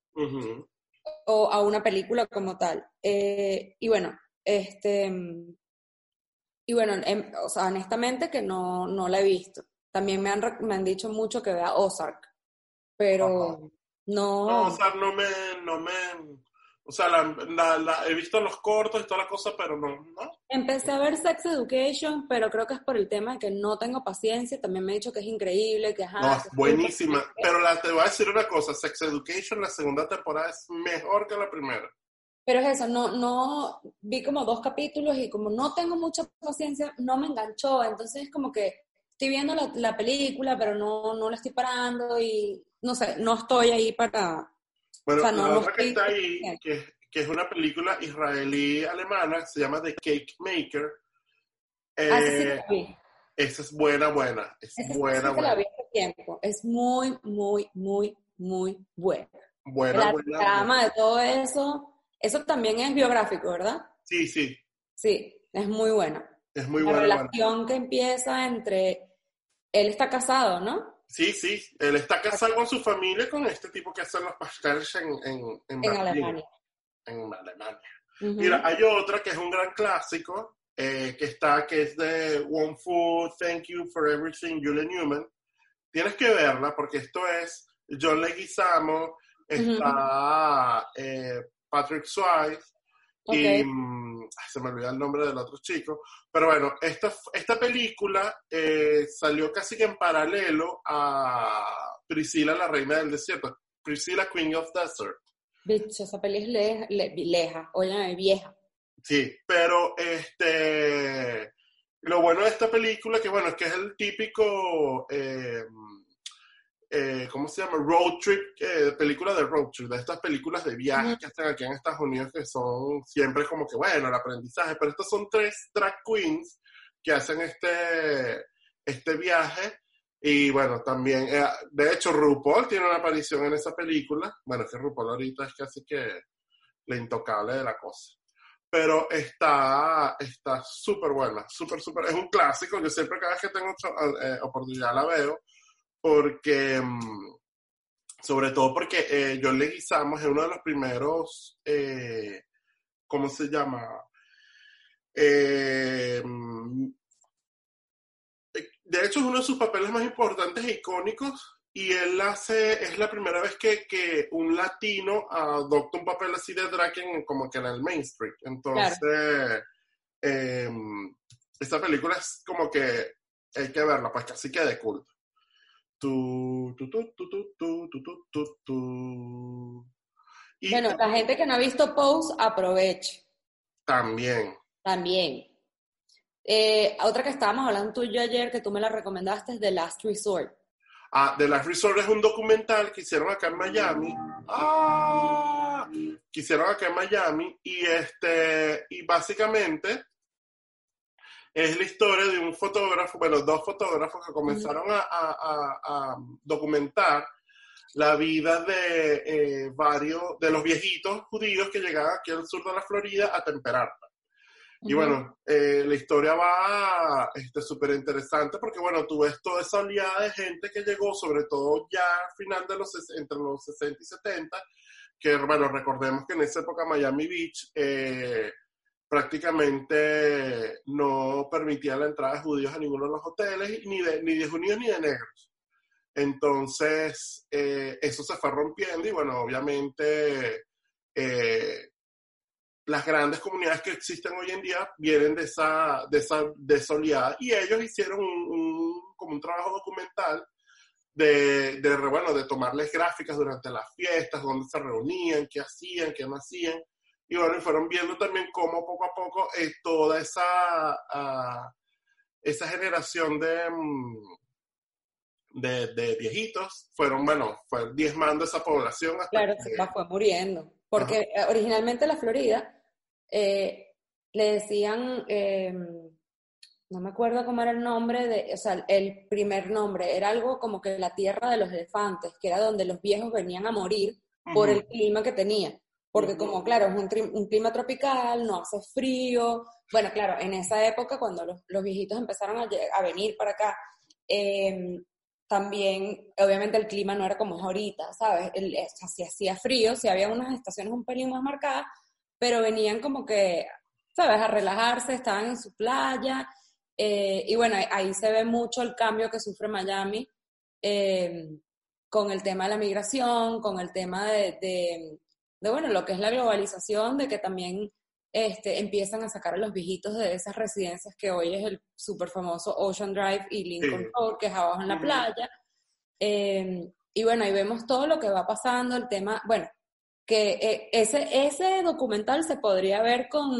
o a una película como tal. Eh, y bueno, este, y bueno, em, o sea, honestamente que no, no la he visto. También me han, me han dicho mucho que vea Ozark, pero... No. o sea, no me, no me, o sea, la, la, he visto los cortos y toda la cosa, pero no, no. Empecé a ver Sex Education, pero creo que es por el tema de que no tengo paciencia. También me he dicho que es increíble, que No, es buenísima. Pero la, te voy a decir una cosa, Sex Education, la segunda temporada es mejor que la primera. Pero es eso, no, no, vi como dos capítulos y como no tengo mucha paciencia, no me enganchó. Entonces es como que estoy viendo la, la película, pero no, no la estoy parando y no sé, no estoy ahí para... Bueno, la otra que está ahí, que, que, es una película israelí-alemana, se llama The Cake Maker. ah, sí, esa es buena, buena. Es buena, buena. La tiempo. Es muy, muy, muy, muy buena. Buena, la buena. trama de todo eso, eso también es biográfico, ¿verdad? Sí, sí. Sí, es muy buena. Es muy buena. La relación que empieza entre... Él está casado, ¿no? Sí, sí, él está casado con su familia, con este tipo que hacen los pasteles en, en, en, Alemania. En Alemania. Mira, hay otra que es un gran clásico, eh, que está, que es de One Food, Thank You for Everything, Julia Newman. Tienes que verla porque esto es John Leguizamo, está eh, Patrick Swayze, y mm, se me olvidó el nombre del otro chico. Pero bueno, esta, esta película eh, salió casi que en paralelo a Priscila, la reina del desierto. Priscilla, Queen of Desert. Bicho, esa peli es leja, le, leja, vieja. Sí, pero este lo bueno de esta película que bueno es que es el típico eh, eh, ¿cómo se llama? Road trip, eh, película de road trip, de estas películas de viaje que hacen aquí en Estados Unidos que son siempre como que, bueno, el aprendizaje, pero estos son tres drag queens que hacen este, este viaje. Y bueno, también, eh, de hecho, RuPaul tiene una aparición en esa película, bueno, es que RuPaul ahorita es casi que la intocable de la cosa. pero está está súper buena, súper, súper, es un clásico, yo siempre cada vez que tengo eh, oportunidad la veo, porque, mm, sobre todo porque eh, John Leguizamo es uno de los primeros, eh, ¿cómo se llama? Eh, mm, de hecho, es uno de sus papeles más importantes e icónicos y él hace, es la primera vez que, que un latino adopta un papel así de drag como que en el mainstream. Entonces, em, esta película es como que hay que verla, pues casi que de culto. Y bueno, la gente que no ha visto Pose, aproveche. También. También. Eh, otra que estábamos hablando tú y yo ayer, que tú me la recomendaste, es The Last Resort. Ah, The Last Resort es un documental que hicieron acá en Miami. Ah, que hicieron acá en Miami. Y este, y básicamente es la historia de un fotógrafo, bueno, dos fotógrafos que comenzaron a, documentar la vida de eh, varios, de los viejitos judíos que llegaban aquí al sur de la Florida a temperarla. Y bueno, eh, la historia va súper este, interesante porque, bueno, tú ves toda esa oleada de gente que llegó, sobre todo ya al final de los, entre los 60 y 70, que, bueno, recordemos que en esa época Miami Beach eh, prácticamente no permitía la entrada de judíos a ninguno de los hoteles, ni de, ni de judíos ni de negros. Entonces, eh, eso se fue rompiendo y, bueno, obviamente las grandes comunidades que existen hoy en día vienen de esa, de esa, de oleada y ellos hicieron un, como un trabajo documental de, de, bueno, de tomarles gráficas durante las fiestas, dónde se reunían, qué hacían, qué no hacían. Y bueno, fueron viendo también cómo poco a poco eh, toda esa, uh, esa generación de, mm, de, de, viejitos fueron, bueno, fue diezmando esa población. Hasta claro, se fue muriendo. Porque eh, originalmente la Florida eh, le decían, eh, no me acuerdo cómo era el nombre, de, o sea, el primer nombre, era algo como que la tierra de los elefantes, que era donde los viejos venían a morir por el clima que tenía. Porque como, claro, es un, clima tropical, no hace frío. Bueno, claro, en esa época, cuando los, viejitos empezaron a, venir para acá, em, también, obviamente el clima no era como es ahorita, ¿sabes? El, si hacía frío, si había unas estaciones un pelín más marcadas, pero venían como que, ¿sabes?, a relajarse, estaban en su playa. Eh, y bueno, ahí se ve mucho el cambio que sufre Miami eh, con el tema de la migración, con el tema de, de, bueno, lo que es la globalización, de que también este, empiezan a sacar a los viejitos de esas residencias que hoy es el súper famoso Ocean Drive y Lincoln Road, que es abajo en la playa. Eh, y bueno, ahí vemos todo lo que va pasando, el tema, bueno, que eh, ese, ese documental se podría ver con,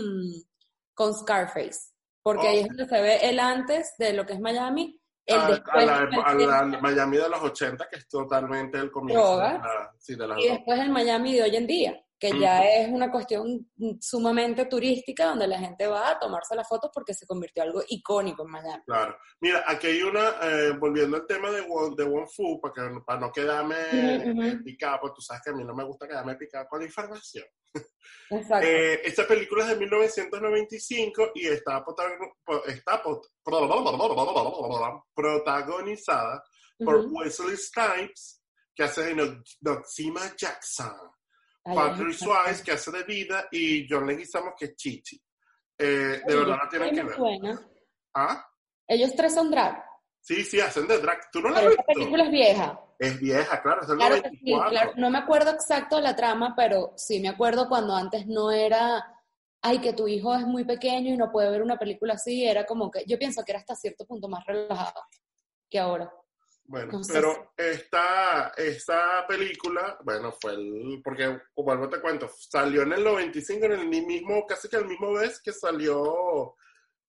con Scarface, porque ahí es donde se ve el antes de lo que es Miami, el a, después. A la, Miami de los 80, que es totalmente el comienzo. de la, y después el Miami de hoy en día que ya es una cuestión sumamente turística donde la gente va a tomarse las fotos porque se convirtió en algo icónico en Miami. Claro. Mira, aquí hay una, eh, volviendo al tema de, de One Fu, para, para no quedarme picado, porque tú sabes que a mí no me gusta quedarme picado con la información. Exacto. Eh, esta película es de 1995 y está, está protagonizada por Wesley Snipes, que hace de Noxima Jackson. Patrick Swayze, que hace de vida, y John Leguizamo, que es Chichi. Eh, de verdad no tienen que ver. ¿Ah? Ellos tres son drag. Sí, sí, hacen de drag. ¿Tú no la has visto? Esta película es vieja. Es vieja, claro, es del claro Sí, claro. No me acuerdo exacto la trama, pero sí me acuerdo cuando antes no era, ay, que tu hijo es muy pequeño y no puede ver una película así, era como que, yo pienso que era hasta cierto punto más relajada que ahora. Bueno, pero esta, esta película, bueno, fue el, porque como te cuento, salió en el 95, en el mismo, casi que el mismo vez que salió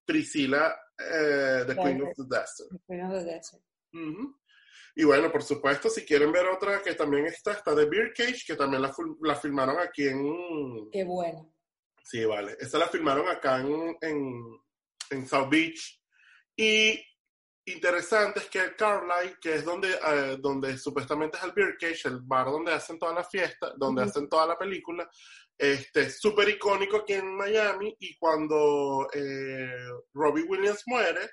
Priscila, eh, The Queen of the Desert. Queen of the Desert. Y bueno, por supuesto, si quieren ver otra que también está, está de Beer Cage, que también la, la filmaron aquí en... Qué bueno. Sí, vale. Esta la filmaron acá en, en, en South Beach. Y interesante es que Carlisle, que es donde, eh, donde supuestamente es el Beer Cage, el bar donde hacen toda la fiesta, donde hacen toda la película, este, súper icónico aquí en Miami y cuando eh, Robbie Williams muere,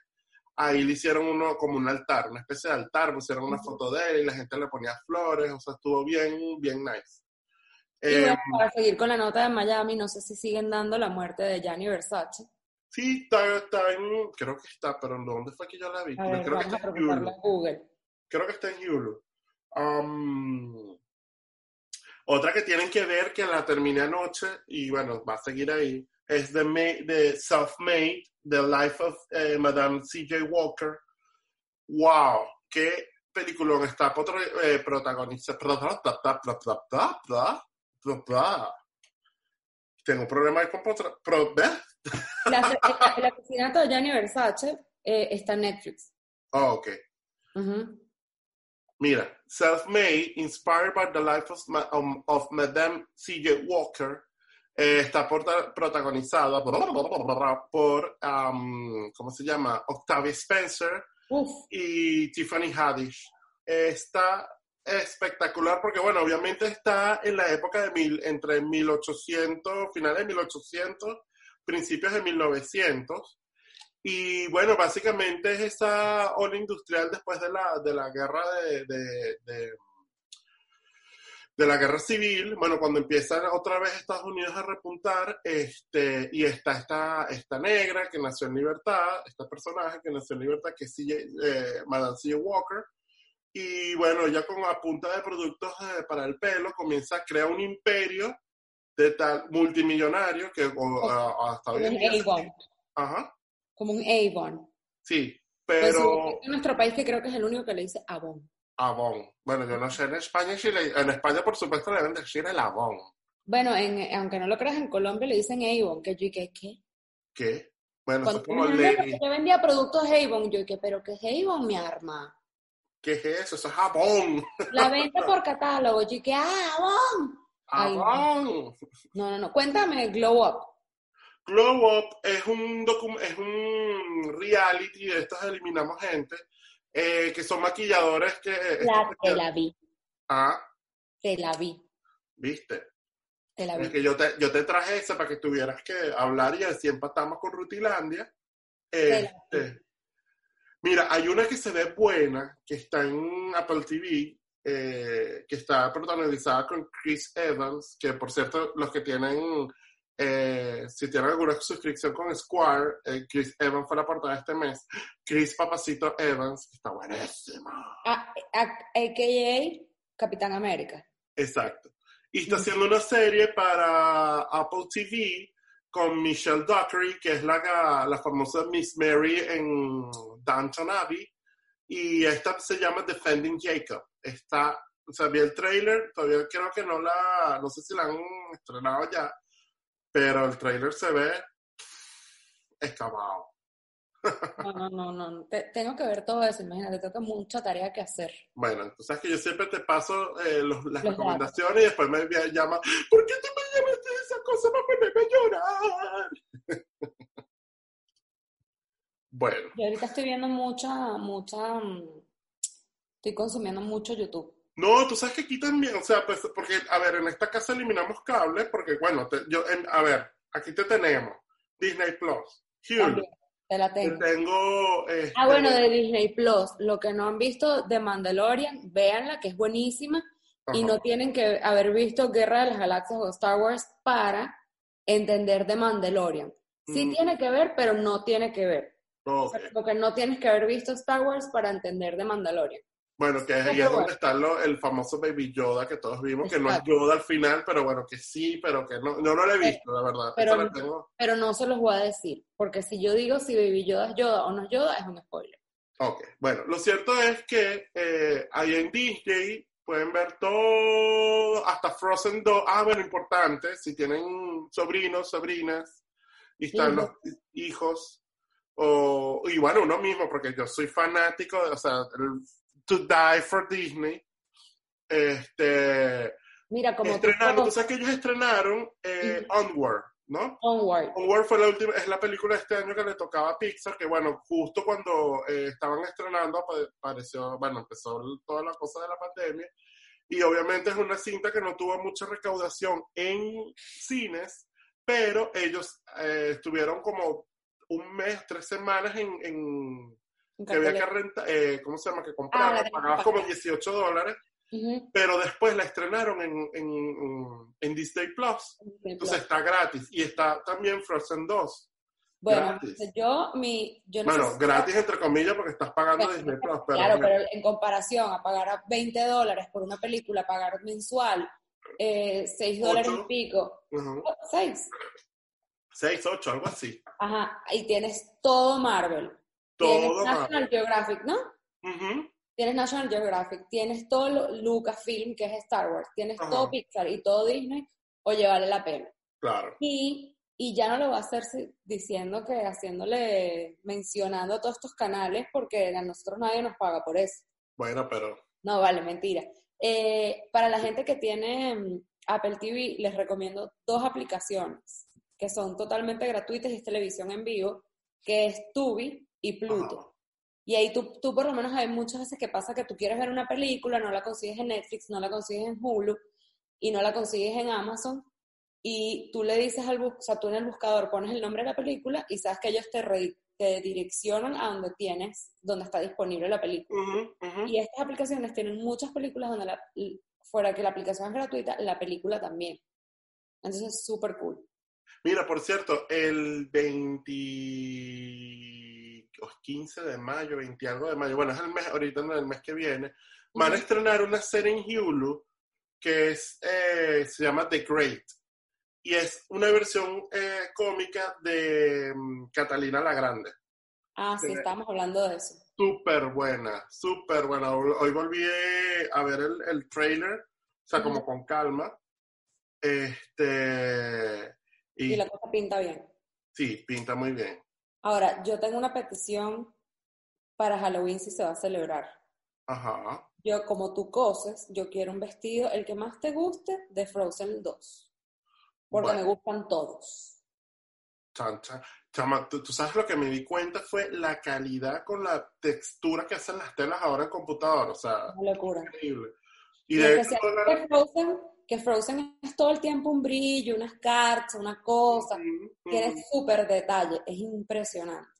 ahí le hicieron uno como un altar, una especie de altar, pusieron una foto de él y la gente le ponía flores, o sea, estuvo bien, bien nice. Y Eh, bueno, para seguir con la nota de Miami, no sé si siguen dando la muerte de Gianni Versace. Sí, está, está en, creo que está, pero ¿dónde fue que yo la vi? A ver, creo que a está en Hulu. Google. Creo que está en Hulu. Um, otra que tienen que ver, que la terminé anoche, y bueno, va a seguir ahí, es The, Ma- The Self-Made, The Life of eh, Madame C.J. Walker. ¡Wow! ¡Qué peliculón está potro- eh, protagonizado! Tengo un problema ahí con... el, asesinato de Gianni Versace eh, está en Netflix. Oh, ok. Mira, Self-Made, inspired by the life of, Ma- um, of Madame C.J. Walker, eh, está protagonizada por, um, ¿cómo se llama? Octavia Spencer Uf, y Tiffany Haddish. Está espectacular porque, bueno, obviamente está en la época de mil, entre 1800, finales de 1800, principios de 1900. Y bueno, básicamente es esa ola industrial después de la, de la guerra de, de, la guerra civil, bueno, cuando empiezan otra vez Estados Unidos a repuntar, este, y está esta, esta negra que nació en libertad, este personaje que nació en libertad, que CJ, eh, Madame C.J. Walker, y bueno, ya con a punta de productos eh, para el pelo, comienza a crear un imperio de tal multimillonario que o, a- hasta hoy en día... Avon. Ajá, Como un Avon. sí, Pues pero... en nuestro país que creo que es el único que le dice Avon. Avon. Bueno, yo no sé en España si le- en España por supuesto le deben decir el Avon. Bueno, en, aunque no lo creas, en Colombia le dicen Avon, que yo dije, ¿qué? ¿Qué? Bueno, Cuando eso es como que yo vendía productos Avon, yo dije, ¿pero qué es Avon, mi arma? ¿Qué es eso? Eso es Avon. La venta por catálogo, yo dije, ¡ah, Avon! Ay, no. No, no, cuéntame, Glow Up. Glow Up es un es un reality de estos eliminamos gente eh, que son maquilladores que La, te la vi, ah te la vi, viste te la es vi. que yo te yo te traje esa para que tuvieras que hablar y así empatamos con Rutilandia este mira hay una que se ve buena que está en Apple TV eh, que está protagonizada con Chris Evans que por cierto los que tienen eh, si tienen alguna suscripción con Square, eh, Chris Evans fue la portada este mes. Chris Papacito Evans, que está buenísima. Ah, a- AKA Capitán América. Exacto. Y está haciendo una serie para Apple TV con Michelle Dockery, que es la, la famosa Miss Mary en Downton Abbey. Y esta se llama Defending Jacob. Está, o sea, vi el trailer, todavía creo que no la, no sé si la han estrenado ya, pero el trailer se ve excavado. No, no, no, no. te- tengo que ver todo eso, imagínate, tengo mucha tarea que hacer. Bueno, entonces es que yo siempre te paso eh, los- las Los recomendaciones y después me llama, ¿por qué tú me llamaste esa cosa para ponerme a llorar? bueno, Yo ahorita estoy viendo mucha, mucha, mm, estoy consumiendo mucho YouTube. no, tú sabes que aquí también, o sea, pues, porque, a ver, en esta casa eliminamos cables, porque, bueno, te- yo, en- a ver, aquí te tenemos, Disney Plus, Hulu, te la te tengo. tengo, este, Ah, bueno, de Disney Plus, lo que no han visto de Mandalorian, véanla, que es buenísima, y no tienen que haber visto Guerra de las Galaxias o Star Wars para entender de Mandalorian. Sí Mm. tiene que ver, pero no tiene que ver. O sea, porque no tienes que haber visto Star Wars para entender de Mandalorian. Bueno, que ahí Pero es donde está lo- el famoso Baby Yoda que todos vimos, que no es. Yoda al final, pero bueno, que sí, pero que no, no, no lo he visto, la verdad. pero la no. tengo. Pero no se los voy a decir, porque si yo digo si Baby Yoda es Yoda o no es Yoda, es un spoiler. Ok, bueno, lo cierto es que eh, ahí en Disney pueden ver todo, hasta Frozen 2. Ah, bueno, importante, si tienen sobrinos, sobrinas, y están los hijos, o, y bueno, uno mismo, porque yo soy fanático, de, o sea, el To Die for Disney. Este, Mira, como estrenando, tipo tú sabes que ellos estrenaron eh, Onward, ¿no? Onward. Onward fue la última, es la película de este año que le tocaba a Pixar, que bueno, justo cuando eh, estaban estrenando, apa- apareció, bueno, empezó toda la cosa de la pandemia, Y obviamente es una cinta que no tuvo mucha recaudación en cines, pero ellos eh, estuvieron como un mes, tres semanas en, en que había que rentar, eh, ¿cómo se llama? Que comprar, Ah, pagabas como 18 dólares, pero después la estrenaron en, en, en Disney Plus. Entonces está gratis. Y está también Frozen 2. Bueno, gratis. yo, mi, yo no Bueno, si- gratis entre comillas porque estás pagando Disney Plus. Pero Claro, pero en comparación a pagar a 20 dólares por una película, pagar mensual, eh, 6 dólares y pico, Ujú. 6, 6, 8, algo así. ajá, y tienes todo Marvel, Todo tienes Marvel. National Geographic, ¿no? Ujú. Tienes National Geographic, tienes todo Lucasfilm, que es Star Wars, tienes Ajá. todo Pixar y todo Disney, oye, vale la pena. Claro. Y, y ya no lo va a hacer diciendo que, haciéndole, mencionando a todos estos canales, porque a nosotros nadie nos paga por eso. Bueno, pero No, vale, mentira. Eh, para la gente que tiene mm, Apple TV, les recomiendo dos aplicaciones que son totalmente gratuitas y es televisión en vivo, que es Tubi y Pluto. ajá. Y ahí tú, tú por lo menos hay muchas veces que pasa que tú quieres ver una película, no la consigues en Netflix, no la consigues en Hulu y no la consigues en Amazon. Y tú le dices al bus, o sea, tú en el buscador pones el nombre de la película y sabes que ellos te, re- te direccionan a donde tienes, donde está disponible la película. Ujú, ujú. Y estas aplicaciones tienen muchas películas donde la, fuera que la aplicación es gratuita, la película también. Entonces es súper cool. Mira, por cierto, el 20, o 15 de mayo, 20 algo de mayo, bueno, es el mes, ahorita no, el mes que viene, van a estrenar una serie en Hulu que es, eh, se llama The Great. Y es una versión eh, cómica de mm, Catalina la Grande. Ah, sí, estábamos hablando de eso. Súper buena, súper buena. Hoy volví a ver el, el trailer, o sea, como con calma. Este. Y Y la cosa pinta bien. sí, pinta muy bien. Ahora, yo tengo una petición para Halloween si se va a celebrar. Ajá. Yo, como tú coses, yo quiero un vestido, el que más te guste, de Frozen 2. Porque Bueno. me gustan todos. Chan, chan. Chama, ¿tú, tú sabes lo que me di cuenta fue la calidad con la textura que hacen las telas ahora en computador. O sea, Una locura. increíble. Y Y de hecho, Frozen, que Frozen es todo el tiempo un brillo, unas cartas, una cosa. Tiene súper detalle, es impresionante.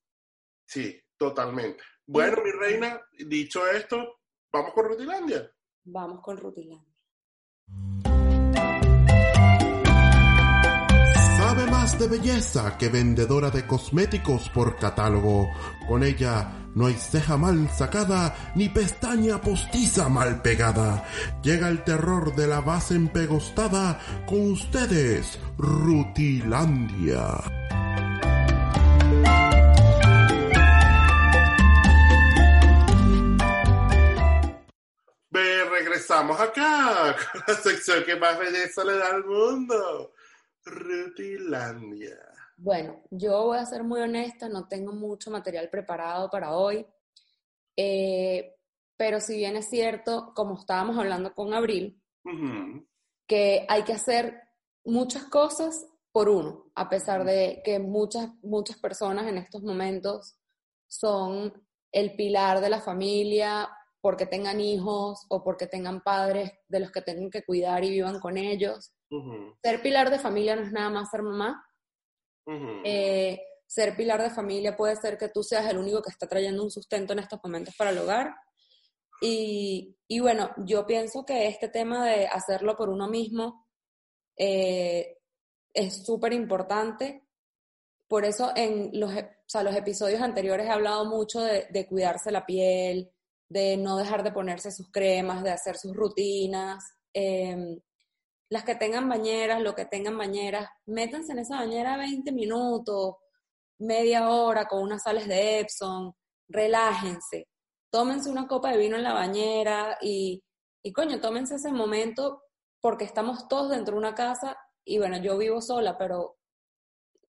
Sí, totalmente. Bueno, mi reina, dicho esto, vamos con Rutilandia. Vamos con Rutilandia. De belleza que vendedora de cosméticos por catálogo. Con ella no hay ceja mal sacada ni pestaña postiza mal pegada. Llega el terror de la base empegostada con ustedes, Rutilandia. Regresamos acá con la sección que más belleza le da al mundo. Rutilandia. Bueno, yo voy a ser muy honesta, no tengo mucho material preparado para hoy, Eh, pero si bien es cierto, como estábamos hablando con Abril, que hay que hacer muchas cosas por uno, a pesar de que muchas, muchas personas en estos momentos son el pilar de la familia porque tengan hijos o porque tengan padres de los que tengan que cuidar y vivan con ellos. Ser pilar de familia no es nada más ser mamá, eh, ser pilar de familia puede ser que tú seas el único que está trayendo un sustento en estos momentos para el hogar. Y, y bueno, yo pienso que este tema de hacerlo por uno mismo eh, es súper importante. Por eso en los, ep- o sea, los episodios anteriores he hablado mucho de, de cuidarse la piel, de no dejar de ponerse sus cremas, de hacer sus rutinas. em, las que tengan bañeras, lo que tengan bañeras, métanse en esa bañera 20 minutos, media hora con unas sales de Epsom, relájense, tómense una copa de vino en la bañera y, y coño, tómense ese momento porque estamos todos dentro de una casa y bueno, yo vivo sola, pero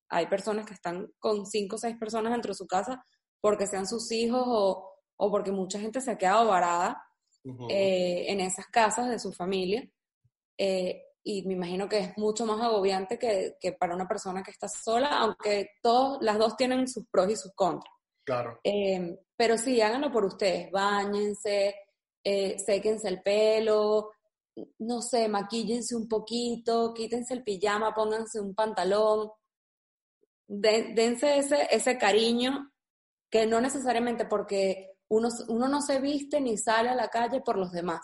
hay personas que están con cinco o seis personas dentro de su casa porque sean sus hijos o, o porque mucha gente se ha quedado varada eh, en esas casas de su familia. Eh, y me imagino que es mucho más agobiante que, que para una persona que está sola, aunque todos, las dos tienen sus pros y sus contras. Claro. Eh, pero sí, háganlo por ustedes, bañense, eh, séquense el pelo, no sé, maquíllense un poquito, quítense el pijama, pónganse un pantalón, dense ese, ese cariño que no necesariamente porque uno, uno no se viste ni sale a la calle por los demás,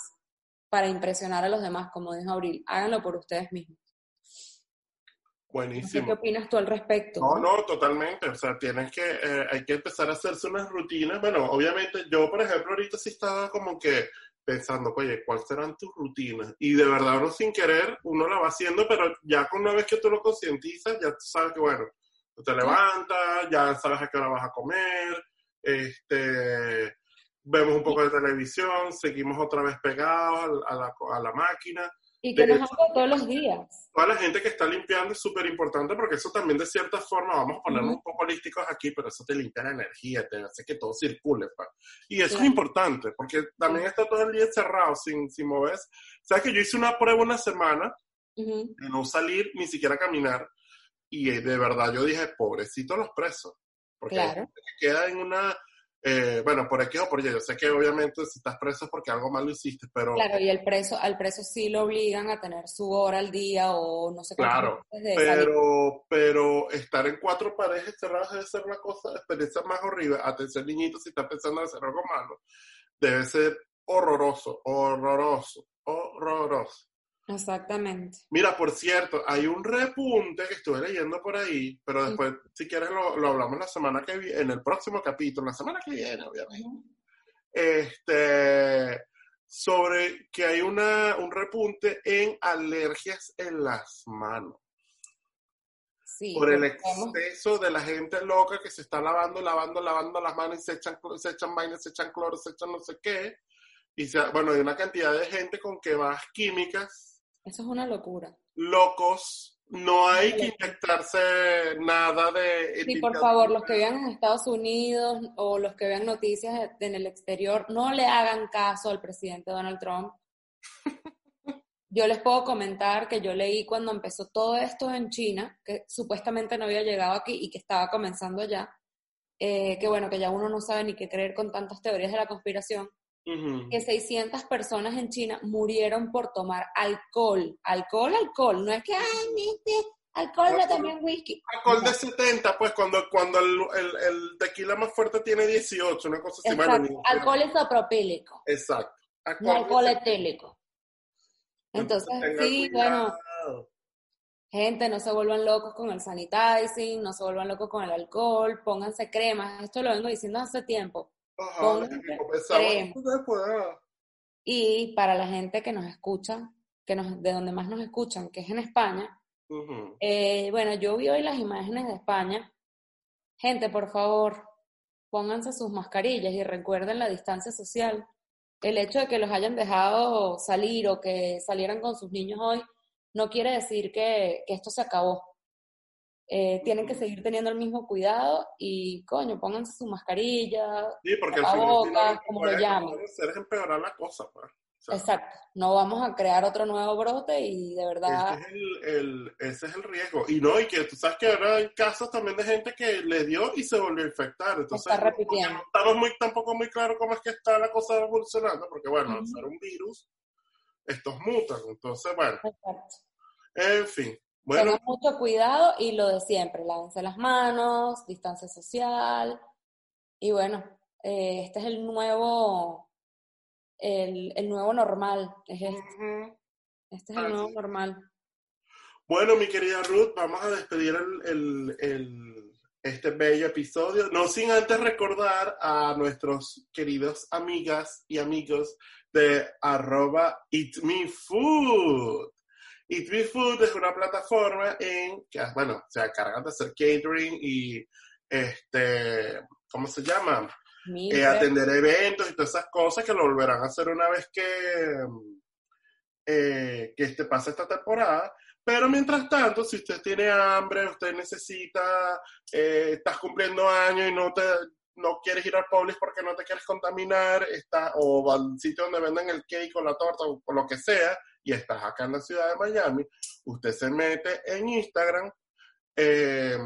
para impresionar a los demás, como dijo Abril, háganlo por ustedes mismos. Buenísimo. ¿Qué opinas tú al respecto? No, no, totalmente. O sea, tienes que, eh, hay que empezar a hacerse unas rutinas. Bueno, obviamente yo, por ejemplo, ahorita sí estaba como que pensando, oye, ¿cuáles serán tus rutinas? Y de verdad uno sin querer, uno la va haciendo, pero ya con una vez que tú lo concientizas, ya tú sabes que, bueno, tú te levantas, ya sabes a qué hora vas a comer, este, vemos un poco de televisión, seguimos otra vez pegados a la, a la máquina. Y que nos haga todos los días. Toda la gente que está limpiando es súper importante porque eso también de cierta forma, vamos a ponernos un poco holísticos aquí, pero eso te limpia la energía, te hace que todo circule. Pa. Y eso es importante porque también está todo el día encerrado sin, sin moverse. ¿Sabes que yo hice una prueba una semana de no salir ni siquiera a caminar? Y de verdad yo dije, pobrecito los presos. Porque claro. queda en una eh, bueno, por aquí o por allá. Yo sé que obviamente si estás preso es porque algo mal lo hiciste, pero... Claro, y el preso, al preso sí lo obligan a tener su hora al día o no sé Claro, pero, pero estar en cuatro paredes cerradas debe ser una cosa, experiencia más horrible. Atención, niñito, si estás pensando en hacer algo malo. Debe ser horroroso, horroroso, horroroso. Exactamente. Mira, por cierto, hay un repunte que estuve leyendo por ahí, pero después, si quieres, lo, lo, hablamos la semana que viene, en el próximo capítulo, la semana que viene, obviamente. Este, sobre que hay una, un repunte en alergias en las manos. Sí, por el exceso de la gente loca que se está lavando, lavando, lavando las manos y se echan, se echan vainas, se echan cloro, se echan no sé qué. Y se, bueno, hay una cantidad de gente con que vas químicas eso es una locura. Locos. No hay que inyectarse nada de... Sí, por favor, los que vean en Estados Unidos o los que vean noticias en el exterior, no le hagan caso al presidente Donald Trump. Yo les puedo comentar que yo leí cuando empezó todo esto en China, que supuestamente no había llegado aquí y que estaba comenzando ya, eh, que bueno, que ya uno no sabe ni qué creer con tantas teorías de la conspiración, que 600 personas en China murieron por tomar alcohol. Alcohol, alcohol. No es que, ay, este alcohol, también whisky. Alcohol de 70, pues cuando, cuando el, el, el, tequila más fuerte tiene 18, una cosa así. Bueno, alcohol isopropílico. Exacto. Alcohol, etílico. Entonces, Entonces sí, cuidado. bueno. Gente, no se vuelvan locos con el sanitizing, no se vuelvan locos con el alcohol, pónganse cremas. Esto lo vengo diciendo hace tiempo y para la gente que nos escucha, que nos, de donde más nos escuchan, que es en España, eh, bueno, yo vi hoy las imágenes de España. Gente, por favor, pónganse sus mascarillas y recuerden la distancia social. El hecho de que los hayan dejado salir o que salieran con sus niños hoy no quiere decir que, que esto se acabó. Eh, tienen que seguir teniendo el mismo cuidado y, coño, pónganse su mascarilla, sí, porque boca, como lo llamen. Es empeorar la cosa, pues. Exacto, no vamos a crear otro nuevo brote y de verdad... Ese es el, el, ese es el riesgo. Y no, y que tú sabes que ahora hay casos también de gente que le dio y se volvió a infectar. Entonces, está repitiendo. No estamos muy, tampoco muy claros cómo es que está la cosa evolucionando, porque bueno, al ser un virus, estos mutan. Entonces, bueno. Exacto. En fin, bueno. Tengan mucho cuidado y lo de siempre, lávense las manos, distancia social. Y bueno, eh, este es el nuevo, el, el nuevo normal, es este. Este es el nuevo normal. Bueno, mi querida Ruth, vamos a despedir el, el, este bello episodio. No sin antes recordar a nuestros queridos amigas y amigos de arroba Eat Eat Me Food es una plataforma en que, bueno, se encargan de hacer catering y, este, ¿cómo se llama? Eh, atender eventos y todas esas cosas que lo volverán a hacer una vez que, eh, que este, pase esta temporada. Pero mientras tanto, si usted tiene hambre, usted necesita, eh, estás cumpliendo años y no te no quieres ir al Publix porque no te quieres contaminar, está, o al sitio donde venden el cake o la torta o, o lo que sea, y estás acá en la ciudad de Miami, usted se mete en Instagram, eh,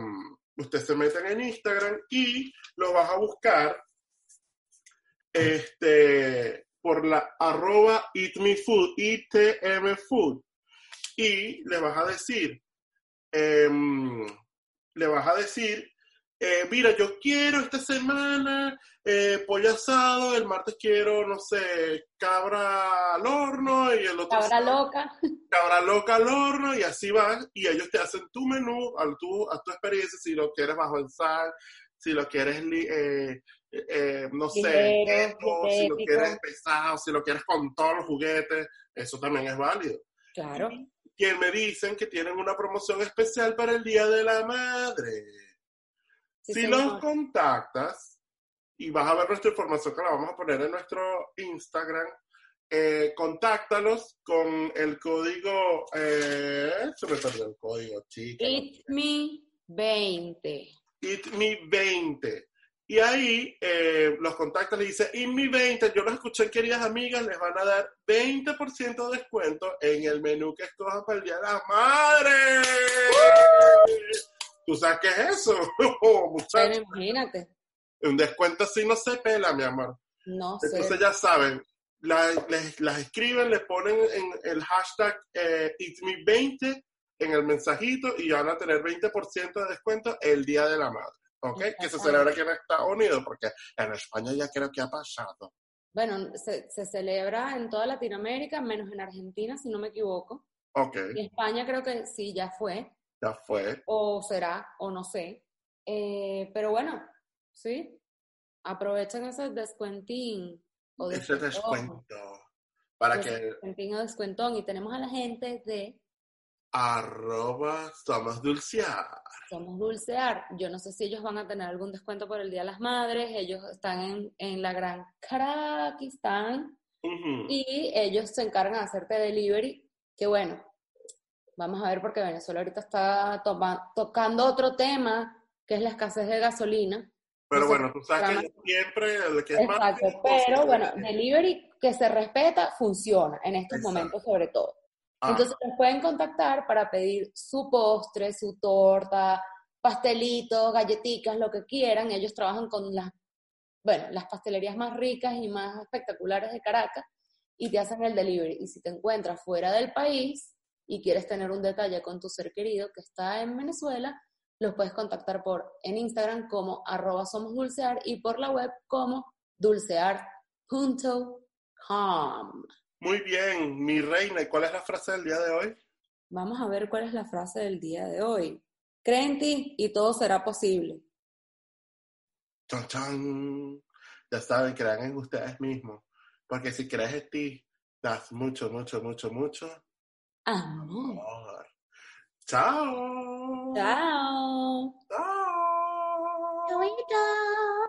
usted se mete en Instagram y lo vas a buscar este, por la arroba eatmefood, ITM Food, y le vas a decir, em, le vas a decir, eh, mira, yo quiero esta semana eh, pollo asado, el martes quiero, no sé, cabra al horno y el otro... Cabra loca. Cabra loca al horno y así van y ellos te hacen tu menú a tu, a tu experiencia, si lo quieres bajo en sal, si lo quieres, eh, eh, no sé, si lo quieres pesado, si lo quieres con todos los juguetes, eso también es válido. Claro. Quien me dicen que tienen una promoción especial para el Día de la Madre. Si los contactas y vas a ver nuestra información que la vamos a poner en nuestro Instagram, eh, contáctalos con el código, eh, se me perdió el código, chica. ItMe20. ItMe20. Y ahí eh, los contactas, le dice, ItMe20, yo los escuché, queridas amigas, les van a dar 20% de descuento en el menú que escojan para el Día de la Madre. ¿Tú sabes qué es eso? Pero imagínate. Un descuento así no se pela, mi amor. No sé. Entonces ya saben, las escriben, le ponen en el hashtag eh, ItMe20 en el mensajito y van a tener 20% de descuento el Día de la Madre. ¿Ok? Que se celebra aquí en Estados Unidos, porque en España ya creo que ha pasado. Bueno, se, se celebra en toda Latinoamérica, menos en Argentina, si no me equivoco. Ok. Y España creo que sí, ya fue. Ya fue. O será, o no sé. Eh, pero bueno, sí. Aprovechen ese descuentín. O ese descuento. Para que. Descuentín o descuentón. Y tenemos a la gente de arroba somos dulcear. Somos dulcear. Yo no sé si ellos van a tener algún descuento por el Día de las Madres. Ellos están en, en la Gran Carakistán y ellos se encargan de hacerte delivery. Que bueno, vamos a ver porque Venezuela ahorita está tocando otro tema que es la escasez de gasolina. Pero bueno, tú sabes que siempre el que es Exacto, pero bueno, delivery que se respeta funciona en estos momentos sobre todo. Ah. Entonces les pueden contactar para pedir su postre, su torta, pastelitos, galletitas, lo que quieran. Ellos trabajan con las, bueno, las pastelerías más ricas y más espectaculares de Caracas y te hacen el delivery. Y si te encuentras fuera del país y quieres tener un detalle con tu ser querido que está en Venezuela, los puedes contactar por en Instagram como arroba somos dulcear y por la web como dulcear.com. Muy bien, mi reina, ¿y cuál es la frase del día de hoy? Vamos a ver cuál es la frase del día de hoy. Cree en ti y todo será posible. Chan, chan. Ya saben, crean en ustedes mismos. Porque si crees en ti, das mucho, mucho, mucho, mucho Amor. Amor. Chao. Chao. Chao. Chao.